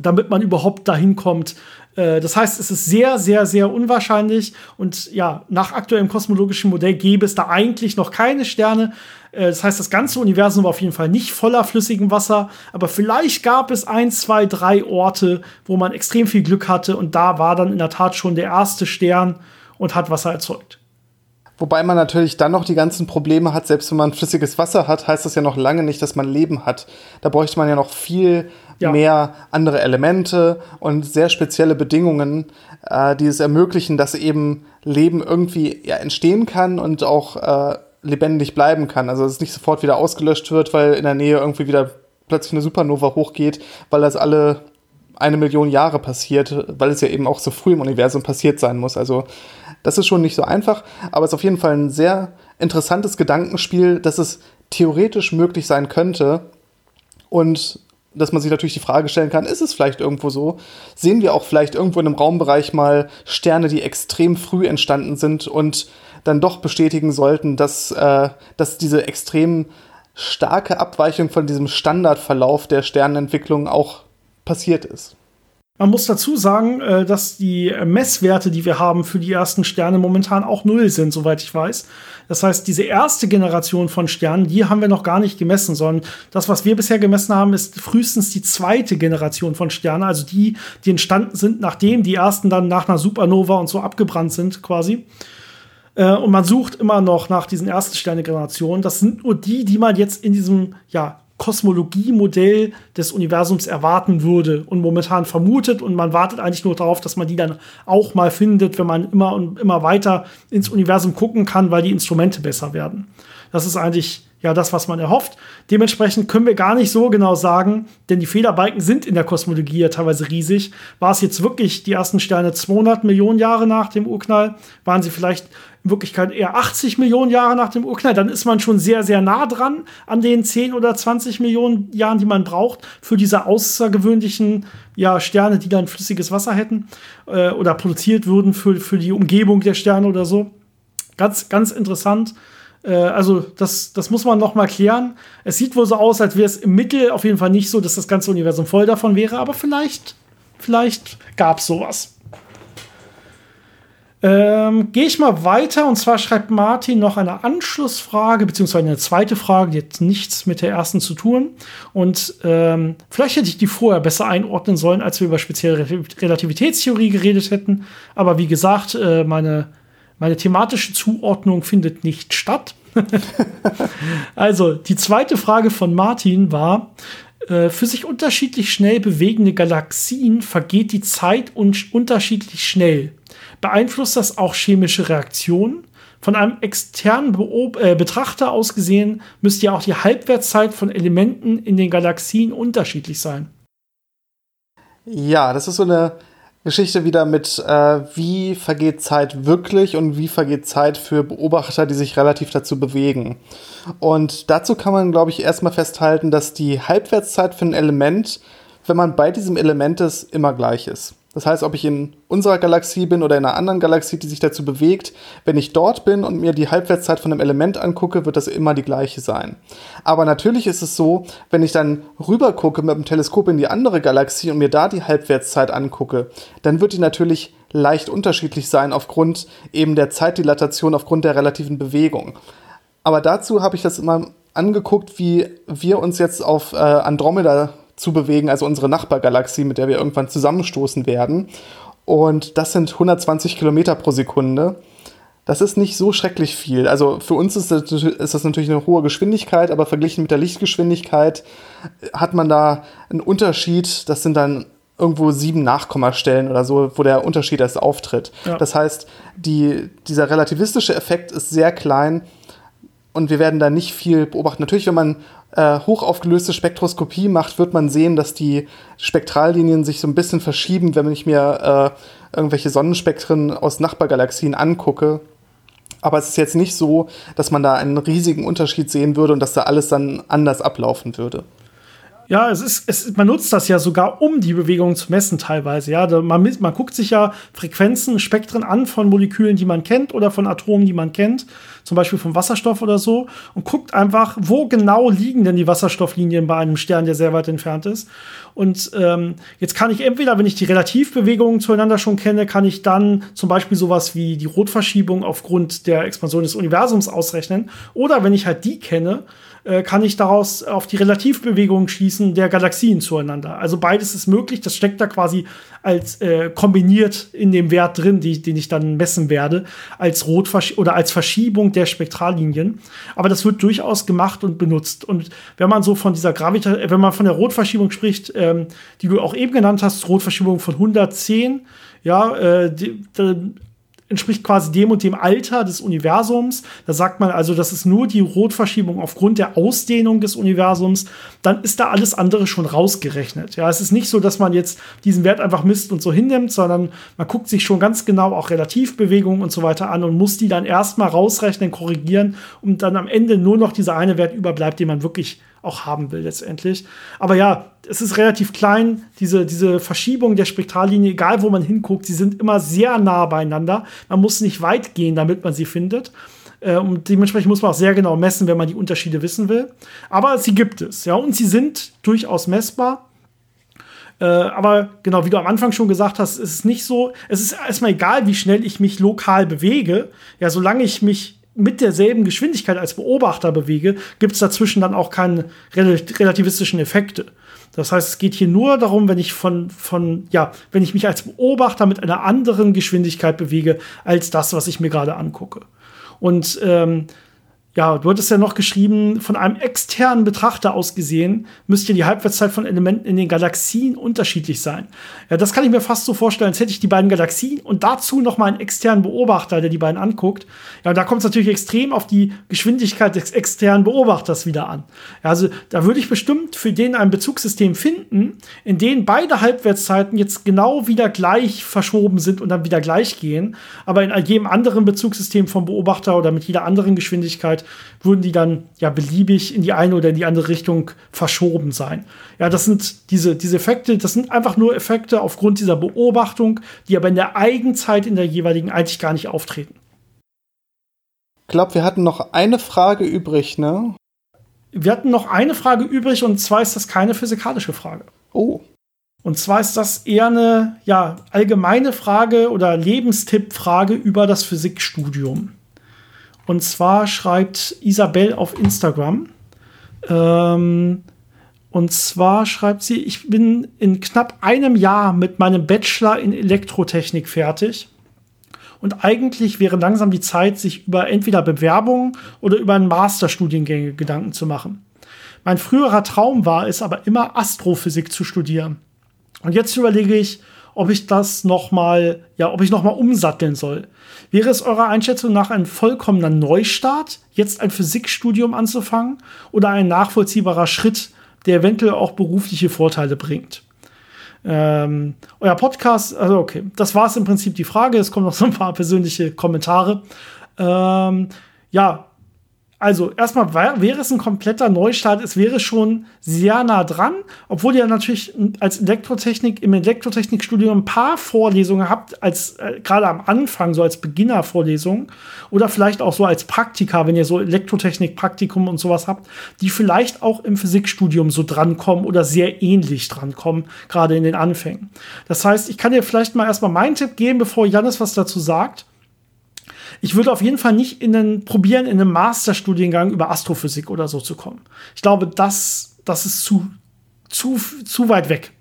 damit man überhaupt dahin kommt. Äh, das heißt, es ist sehr, sehr, sehr unwahrscheinlich und ja, nach aktuellem kosmologischen Modell gäbe es da eigentlich noch keine Sterne. Äh, das heißt, das ganze Universum war auf jeden Fall nicht voller flüssigem Wasser, aber vielleicht gab es ein, zwei, drei Orte, wo man extrem viel Glück hatte und da war dann in der Tat schon der erste Stern und hat Wasser erzeugt. Wobei man natürlich dann noch die ganzen Probleme hat, selbst wenn man flüssiges Wasser hat, heißt das ja noch lange nicht, dass man Leben hat. Da bräuchte man ja noch viel ja. mehr andere Elemente und sehr spezielle Bedingungen, äh, die es ermöglichen, dass eben Leben irgendwie ja, entstehen kann und auch äh, lebendig bleiben kann. Also dass es nicht sofort wieder ausgelöscht wird, weil in der Nähe irgendwie wieder plötzlich eine Supernova hochgeht, weil das alle eine Million Jahre passiert, weil es ja eben auch so früh im Universum passiert sein muss. Also das ist schon nicht so einfach, aber es ist auf jeden Fall ein sehr interessantes Gedankenspiel, dass es theoretisch möglich sein könnte und dass man sich natürlich die Frage stellen kann, ist es vielleicht irgendwo so? Sehen wir auch vielleicht irgendwo in einem Raumbereich mal Sterne, die extrem früh entstanden sind und dann doch bestätigen sollten, dass, äh, dass diese extrem starke Abweichung von diesem Standardverlauf der Sternenentwicklung auch passiert ist. Man muss dazu sagen, äh, dass die Messwerte, die wir haben für die ersten Sterne momentan auch null sind, soweit ich weiß. Das heißt, diese erste Generation von Sternen, die haben wir noch gar nicht gemessen, sondern das, was wir bisher gemessen haben, ist frühestens die zweite Generation von Sternen, also die, die entstanden sind, nachdem die ersten dann nach einer Supernova und so abgebrannt sind, quasi. Äh, und man sucht immer noch nach diesen ersten Sternegenerationen. Das sind nur die, die man jetzt in diesem ja, Kosmologie-Modell des Universums erwarten würde und momentan vermutet. Und man wartet eigentlich nur darauf, dass man die dann auch mal findet, wenn man immer und immer weiter ins Universum gucken kann, weil die Instrumente besser werden. Das ist eigentlich ja das, was man erhofft. Dementsprechend können wir gar nicht so genau sagen, denn die Federbalken sind in der Kosmologie ja teilweise riesig. War es jetzt wirklich die ersten Sterne 200 Millionen Jahre nach dem Urknall? Waren sie vielleicht in Wirklichkeit eher 80 Millionen Jahre nach dem Urknall? Dann ist man schon sehr, sehr nah dran an den 10 oder 20 Millionen Jahren, die man braucht für diese außergewöhnlichen ja, Sterne, die dann flüssiges Wasser hätten äh, oder produziert würden für, für die Umgebung der Sterne oder so. Ganz, ganz interessant. Äh, also das, das muss man noch mal klären. Es sieht wohl so aus, als wäre es im Mittel auf jeden Fall nicht so, dass das ganze Universum voll davon wäre, aber vielleicht, vielleicht gab es sowas. Ähm, Gehe ich mal weiter und zwar schreibt Martin noch eine Anschlussfrage, beziehungsweise eine zweite Frage, die hat nichts mit der ersten zu tun. Und ähm, vielleicht hätte ich die vorher besser einordnen sollen, als wir über spezielle Relativitätstheorie geredet hätten. Aber wie gesagt, äh, meine meine thematische Zuordnung findet nicht statt. also, die zweite Frage von Martin war, äh, für sich unterschiedlich schnell bewegende Galaxien vergeht die Zeit un unterschiedlich schnell. Beeinflusst das auch chemische Reaktionen? Von einem externen Beob äh, Betrachter aus gesehen müsste ja auch die Halbwertszeit von Elementen in den Galaxien unterschiedlich sein. Ja, das ist so eine Geschichte wieder mit, äh, wie vergeht Zeit wirklich und wie vergeht Zeit für Beobachter, die sich relativ dazu bewegen. Und dazu kann man, glaube ich, erstmal festhalten, dass die Halbwertszeit für ein Element, wenn man bei diesem Element ist, immer gleich ist. Das heißt, ob ich in unserer Galaxie bin oder in einer anderen Galaxie, die sich dazu bewegt, wenn ich dort bin und mir die Halbwertszeit von einem Element angucke, wird das immer die gleiche sein. Aber natürlich ist es so, wenn ich dann rüber gucke mit dem Teleskop in die andere Galaxie und mir da die Halbwertszeit angucke, dann wird die natürlich leicht unterschiedlich sein aufgrund eben der Zeitdilatation, aufgrund der relativen Bewegung. Aber dazu habe ich das immer angeguckt, wie wir uns jetzt auf äh, Andromeda zu bewegen, also unsere Nachbargalaxie, mit der wir irgendwann zusammenstoßen werden. Und das sind 120 Kilometer pro Sekunde. Das ist nicht so schrecklich viel. Also für uns ist das, ist das, natürlich eine hohe Geschwindigkeit, aber verglichen mit der Lichtgeschwindigkeit hat man da einen Unterschied. Das sind dann irgendwo sieben Nachkommastellen oder so, wo der Unterschied erst auftritt. Ja. Das heißt, die, dieser relativistische Effekt ist sehr klein und wir werden da nicht viel beobachten. Natürlich, wenn man äh, hochaufgelöste Spektroskopie macht, wird man sehen, dass die Spektrallinien sich so ein bisschen verschieben, wenn ich mir äh, irgendwelche Sonnenspektren aus Nachbargalaxien angucke. Aber es ist jetzt nicht so, dass man da einen riesigen Unterschied sehen würde und dass da alles dann anders ablaufen würde. Ja, es ist, es, man nutzt das ja sogar, um die Bewegung zu messen teilweise. Ja, man, man guckt sich ja Frequenzen, Spektren an von Molekülen, die man kennt oder von Atomen, die man kennt, zum Beispiel vom Wasserstoff oder so, und guckt einfach, wo genau liegen denn die Wasserstofflinien bei einem Stern, der sehr weit entfernt ist. Und ähm, jetzt kann ich entweder, wenn ich die Relativbewegungen zueinander schon kenne, kann ich dann zum Beispiel sowas wie die Rotverschiebung aufgrund der Expansion des Universums ausrechnen. Oder wenn ich halt die kenne, äh, kann ich daraus auf die Relativbewegung schließen der Galaxien zueinander. Also beides ist möglich. Das steckt da quasi als äh, kombiniert in dem Wert drin, die, den ich dann messen werde, als Rotversch oder als Verschiebung der Spektrallinien. Aber das wird durchaus gemacht und benutzt. Und wenn man so von dieser Gravita, wenn man von der Rotverschiebung spricht, ähm, die du auch eben genannt hast, Rotverschiebung von 110, ja, äh, die, die, entspricht quasi dem und dem Alter des Universums. Da sagt man also, das ist nur die Rotverschiebung aufgrund der Ausdehnung des Universums. Dann ist da alles andere schon rausgerechnet. Ja, es ist nicht so, dass man jetzt diesen Wert einfach misst und so hinnimmt, sondern man guckt sich schon ganz genau auch Relativbewegungen und so weiter an und muss die dann erstmal rausrechnen, korrigieren und dann am Ende nur noch dieser eine Wert überbleibt, den man wirklich auch haben will letztendlich. Aber ja, es ist relativ klein, diese, diese Verschiebung der Spektrallinie, egal wo man hinguckt, sie sind immer sehr nah beieinander. Man muss nicht weit gehen, damit man sie findet. Äh, und dementsprechend muss man auch sehr genau messen, wenn man die Unterschiede wissen will. Aber sie gibt es, ja, und sie sind durchaus messbar. Äh, aber genau, wie du am Anfang schon gesagt hast, ist es nicht so, es ist erstmal egal, wie schnell ich mich lokal bewege. Ja, solange ich mich mit derselben Geschwindigkeit als Beobachter bewege, gibt es dazwischen dann auch keine relativistischen Effekte. Das heißt, es geht hier nur darum, wenn ich von, von, ja, wenn ich mich als Beobachter mit einer anderen Geschwindigkeit bewege, als das, was ich mir gerade angucke. Und ähm, ja, du hattest ja noch geschrieben, von einem externen Betrachter aus gesehen, müsste die Halbwertszeit von Elementen in den Galaxien unterschiedlich sein. Ja, das kann ich mir fast so vorstellen, als hätte ich die beiden Galaxien und dazu noch mal einen externen Beobachter, der die beiden anguckt. Ja, und da kommt es natürlich extrem auf die Geschwindigkeit des externen Beobachters wieder an. Ja, also da würde ich bestimmt für den ein Bezugssystem finden, in dem beide Halbwertszeiten jetzt genau wieder gleich verschoben sind und dann wieder gleich gehen. Aber in jedem anderen Bezugssystem vom Beobachter oder mit jeder anderen Geschwindigkeit würden die dann ja beliebig in die eine oder in die andere Richtung verschoben sein. Ja, das sind diese, diese Effekte, das sind einfach nur Effekte aufgrund dieser Beobachtung, die aber in der Eigenzeit in der jeweiligen eigentlich gar nicht auftreten. Ich glaube, wir hatten noch eine Frage übrig, ne? Wir hatten noch eine Frage übrig und zwar ist das keine physikalische Frage. Oh. Und zwar ist das eher eine ja, allgemeine Frage oder Lebenstipp-Frage über das Physikstudium. Und zwar schreibt Isabel auf Instagram. Ähm, und zwar schreibt sie, ich bin in knapp einem Jahr mit meinem Bachelor in Elektrotechnik fertig. Und eigentlich wäre langsam die Zeit, sich über entweder Bewerbungen oder über einen Masterstudiengänge Gedanken zu machen. Mein früherer Traum war es aber immer Astrophysik zu studieren. Und jetzt überlege ich, ob ich das noch mal, ja, ob ich noch mal umsatteln soll. Wäre es eurer Einschätzung nach ein vollkommener Neustart, jetzt ein Physikstudium anzufangen oder ein nachvollziehbarer Schritt, der eventuell auch berufliche Vorteile bringt? Ähm, euer Podcast, also okay, das war es im Prinzip die Frage. Es kommen noch so ein paar persönliche Kommentare. Ähm, ja, also erstmal wäre es ein kompletter Neustart. Es wäre schon sehr nah dran, obwohl ihr natürlich als Elektrotechnik im Elektrotechnikstudium ein paar Vorlesungen habt, als äh, gerade am Anfang so als Beginnervorlesungen oder vielleicht auch so als Praktika, wenn ihr so Elektrotechnik-Praktikum und sowas habt, die vielleicht auch im Physikstudium so drankommen oder sehr ähnlich drankommen, gerade in den Anfängen. Das heißt, ich kann dir vielleicht mal erstmal meinen Tipp geben, bevor Janis was dazu sagt ich würde auf jeden Fall nicht in einen, probieren, in einen Masterstudiengang über Astrophysik oder so zu kommen. Ich glaube, das, das ist zu, zu, zu weit weg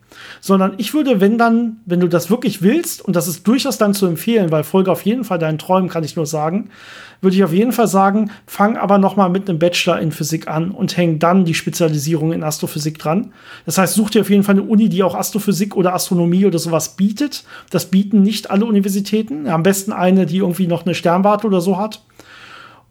sondern ich würde, wenn dann, wenn du das wirklich willst, und das ist durchaus dann zu empfehlen, weil Folge auf jeden Fall deinen Träumen, kann ich nur sagen, würde ich auf jeden Fall sagen, fang aber noch mal mit einem Bachelor in Physik an und häng dann die Spezialisierung in Astrophysik dran. Das heißt, such dir auf jeden Fall eine Uni, die auch Astrophysik oder Astronomie oder sowas bietet. Das bieten nicht alle Universitäten. Am besten eine, die irgendwie noch eine Sternwarte oder so hat.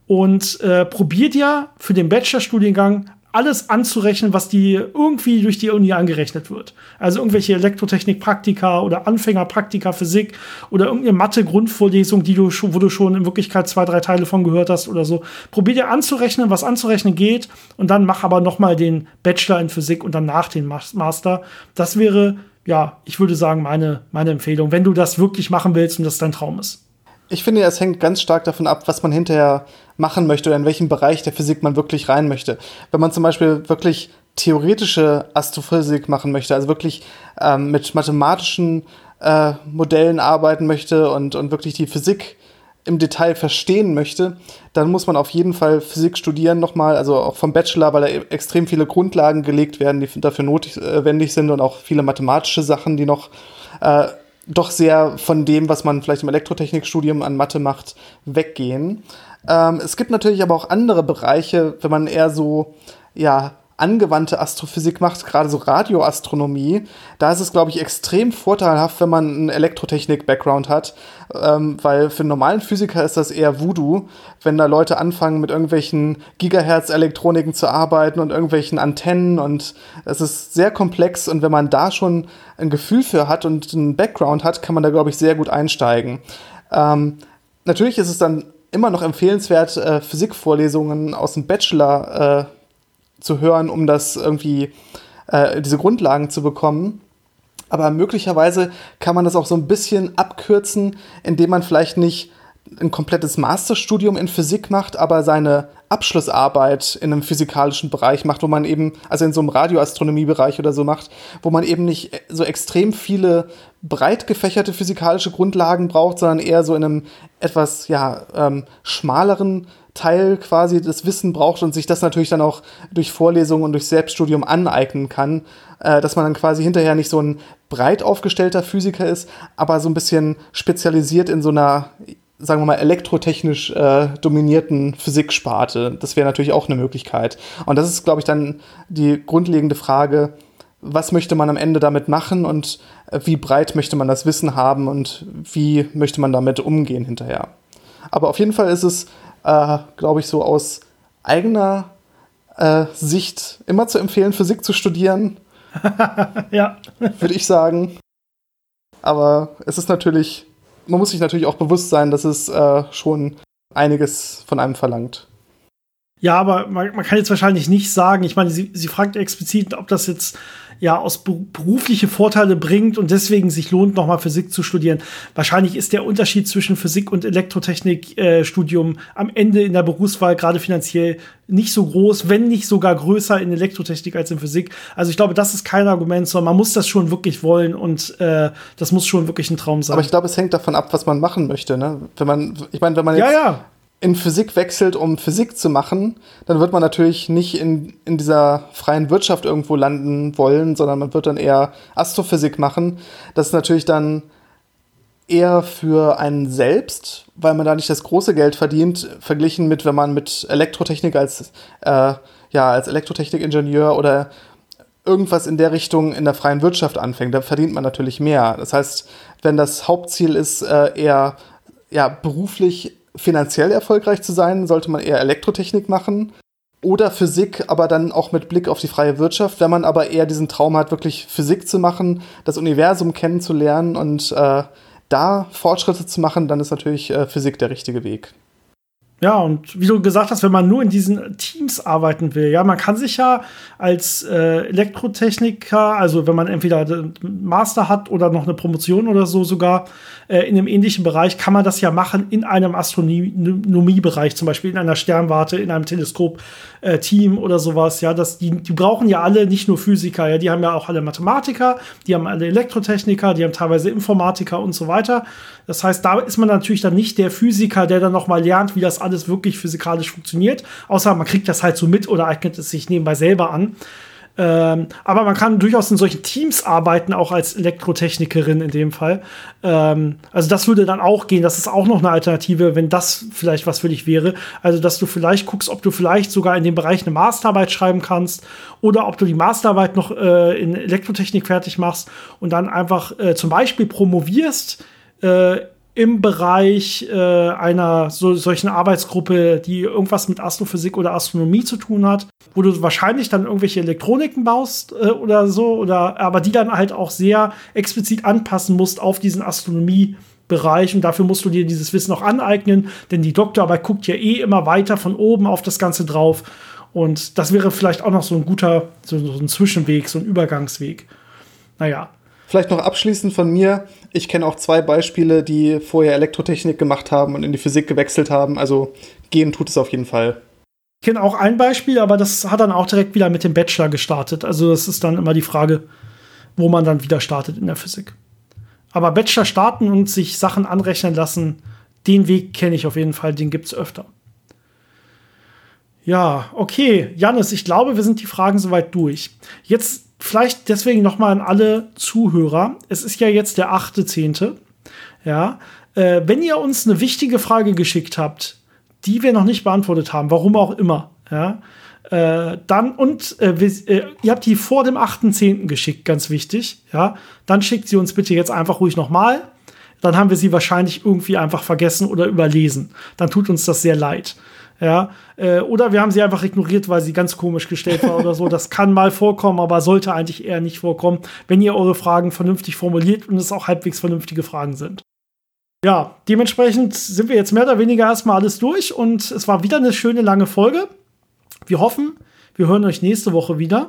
Und äh, probier dir für den Bachelorstudiengang alles anzurechnen, was die irgendwie durch die Uni angerechnet wird. Also irgendwelche Elektrotechnik-Praktika oder Anfängerpraktika Physik oder irgendeine Mathe-Grundvorlesung, die du schon, wo du schon in Wirklichkeit zwei, drei Teile von gehört hast oder so. Probier dir anzurechnen, was anzurechnen geht und dann mach aber noch mal den Bachelor in Physik und danach den Master. Das wäre, ja, ich würde sagen, meine, meine Empfehlung, wenn du das wirklich machen willst und das dein Traum ist. Ich finde, es hängt ganz stark davon ab, was man hinterher machen möchte oder in welchem Bereich der Physik man wirklich rein möchte. Wenn man zum Beispiel wirklich theoretische Astrophysik machen möchte, also wirklich ähm, mit mathematischen äh, Modellen arbeiten möchte und, und wirklich die Physik im Detail verstehen möchte, dann muss man auf jeden Fall Physik studieren nochmal, also auch vom Bachelor, weil da e-, extrem viele Grundlagen gelegt werden, die dafür notwendig äh, sind und auch viele mathematische Sachen, die noch äh, doch sehr von dem, was man vielleicht im Elektrotechnikstudium an Mathe macht, weggehen. Ähm, es gibt natürlich aber auch andere Bereiche, wenn man eher so, ja, angewandte Astrophysik macht, gerade so Radioastronomie, da ist es, glaube ich, extrem vorteilhaft, wenn man einen Elektrotechnik-Background hat, ähm, weil für einen normalen Physiker ist das eher Voodoo, wenn da Leute anfangen, mit irgendwelchen Gigahertz-Elektroniken zu arbeiten und irgendwelchen Antennen und es ist sehr komplex und wenn man da schon ein Gefühl für hat und einen Background hat, kann man da, glaube ich, sehr gut einsteigen. Ähm, natürlich ist es dann immer noch empfehlenswert, äh, Physikvorlesungen aus dem Bachelor äh, zu hören, um das irgendwie, äh, diese Grundlagen zu bekommen. Aber möglicherweise kann man das auch so ein bisschen abkürzen, indem man vielleicht nicht ein komplettes Masterstudium in Physik macht, aber seine Abschlussarbeit in einem physikalischen Bereich macht, wo man eben, also in so einem Radioastronomiebereich oder so macht, wo man eben nicht so extrem viele breit gefächerte physikalische Grundlagen braucht, sondern eher so in einem etwas ja, ähm, schmaleren Teil quasi das Wissen braucht und sich das natürlich dann auch durch Vorlesungen und durch Selbststudium aneignen kann, äh, dass man dann quasi hinterher nicht so ein breit aufgestellter Physiker ist, aber so ein bisschen spezialisiert in so einer, sagen wir mal, elektrotechnisch äh, dominierten Physiksparte. Das wäre natürlich auch eine Möglichkeit. Und das ist, glaube ich, dann die grundlegende Frage, was möchte man am Ende damit machen und äh, wie breit möchte man das Wissen haben und wie möchte man damit umgehen hinterher. Aber auf jeden Fall ist es äh, glaube ich, so aus eigener äh, Sicht immer zu empfehlen, Physik zu studieren. ja. Würde ich sagen. Aber es ist natürlich, man muss sich natürlich auch bewusst sein, dass es äh, schon einiges von einem verlangt. Ja, aber man, man, kann jetzt wahrscheinlich nicht sagen, ich meine, sie, sie fragt explizit, ob das jetzt ja aus berufliche Vorteile bringt und deswegen sich lohnt, nochmal Physik zu studieren. Wahrscheinlich ist der Unterschied zwischen Physik und Elektrotechnik-Studium äh, am Ende in der Berufswahl gerade finanziell nicht so groß, wenn nicht sogar größer in Elektrotechnik als in Physik. Also ich glaube, das ist kein Argument, sondern man muss das schon wirklich wollen und äh, das muss schon wirklich ein Traum sein. Aber ich glaube, es hängt davon ab, was man machen möchte. Ne? Wenn man, ich meine, wenn man jetzt ja, ja in Physik wechselt, um Physik zu machen, dann wird man natürlich nicht in, in dieser freien Wirtschaft irgendwo landen wollen, sondern man wird dann eher Astrophysik machen. Das ist natürlich dann eher für einen selbst, weil man da nicht das große Geld verdient, verglichen mit, wenn man mit Elektrotechnik als, äh, ja, als Elektrotechnikingenieur oder irgendwas in der Richtung in der freien Wirtschaft anfängt, da verdient man natürlich mehr. Das heißt, wenn das Hauptziel ist, äh, eher ja, beruflich finanziell erfolgreich zu sein, sollte man eher Elektrotechnik machen oder Physik, aber dann auch mit Blick auf die freie Wirtschaft. Wenn man aber eher diesen Traum hat, wirklich Physik zu machen, das Universum kennenzulernen und äh, da Fortschritte zu machen, dann ist natürlich äh, Physik der richtige Weg. Ja, und wie du gesagt hast, wenn man nur in diesen Teams arbeiten will, ja, man kann sich ja als äh, Elektrotechniker, also wenn man entweder Master hat oder noch eine Promotion oder so sogar, äh, in einem ähnlichen Bereich, kann man das ja machen in einem Astronomiebereich, zum Beispiel in einer Sternwarte, in einem Teleskop-Team äh, oder sowas. Ja, das, die, die brauchen ja alle nicht nur Physiker, ja, die haben ja auch alle Mathematiker, die haben alle Elektrotechniker, die haben teilweise Informatiker und so weiter. Das heißt, da ist man natürlich dann nicht der Physiker, der dann noch mal lernt, wie das alles wirklich physikalisch funktioniert, außer man kriegt das halt so mit oder eignet es sich nebenbei selber an. Ähm, aber man kann durchaus in solchen Teams arbeiten, auch als Elektrotechnikerin in dem Fall. Ähm, also das würde dann auch gehen. Das ist auch noch eine Alternative, wenn das vielleicht was für dich wäre. Also dass du vielleicht guckst, ob du vielleicht sogar in dem Bereich eine Masterarbeit schreiben kannst oder ob du die Masterarbeit noch äh, in Elektrotechnik fertig machst und dann einfach äh, zum Beispiel promovierst äh, im Bereich äh, einer so, solchen Arbeitsgruppe, die irgendwas mit Astrophysik oder Astronomie zu tun hat, wo du wahrscheinlich dann irgendwelche Elektroniken baust äh, oder so, oder aber die dann halt auch sehr explizit anpassen musst auf diesen Astronomie-Bereich und dafür musst du dir dieses Wissen auch aneignen, denn die Doktorarbeit guckt ja eh immer weiter von oben auf das Ganze drauf. Und das wäre vielleicht auch noch so ein guter, so, so ein Zwischenweg, so ein Übergangsweg. Naja, Vielleicht noch abschließend von mir. Ich kenne auch zwei Beispiele, die vorher Elektrotechnik gemacht haben und in die Physik gewechselt haben. Also gehen tut es auf jeden Fall. Ich kenne auch ein Beispiel, aber das hat dann auch direkt wieder mit dem Bachelor gestartet. Also das ist dann immer die Frage, wo man dann wieder startet in der Physik. Aber Bachelor starten und sich Sachen anrechnen lassen, den Weg kenne ich auf jeden Fall, den gibt es öfter. Ja, okay, Janis, ich glaube, wir sind die Fragen soweit durch. Jetzt vielleicht deswegen noch mal an alle Zuhörer. Es ist ja jetzt der 8.10. Ja, äh, wenn ihr uns eine wichtige Frage geschickt habt, die wir noch nicht beantwortet haben, warum auch immer, ja, äh, dann und äh, wir, äh, ihr habt die vor dem 8.10. geschickt, ganz wichtig, ja, dann schickt sie uns bitte jetzt einfach ruhig noch mal. Dann haben wir sie wahrscheinlich irgendwie einfach vergessen oder überlesen. Dann tut uns das sehr leid. Ja, äh, oder wir haben sie einfach ignoriert, weil sie ganz komisch gestellt war oder so. Das kann mal vorkommen, aber sollte eigentlich eher nicht vorkommen, wenn ihr eure Fragen vernünftig formuliert und es auch halbwegs vernünftige Fragen sind. Ja, dementsprechend sind wir jetzt mehr oder weniger erstmal alles durch und es war wieder eine schöne lange Folge. Wir hoffen, wir hören euch nächste Woche wieder.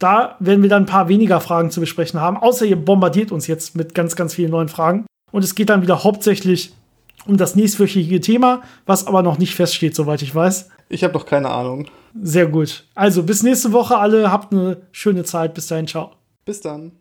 Da werden wir dann ein paar weniger Fragen zu besprechen haben, außer ihr bombardiert uns jetzt mit ganz, ganz vielen neuen Fragen. Und es geht dann wieder hauptsächlich um das nächstwöchige Thema, was aber noch nicht feststeht, soweit ich weiß. Ich habe doch keine Ahnung. Sehr gut. Also bis nächste Woche alle. Habt eine schöne Zeit. Bis dahin. Ciao. Bis dann.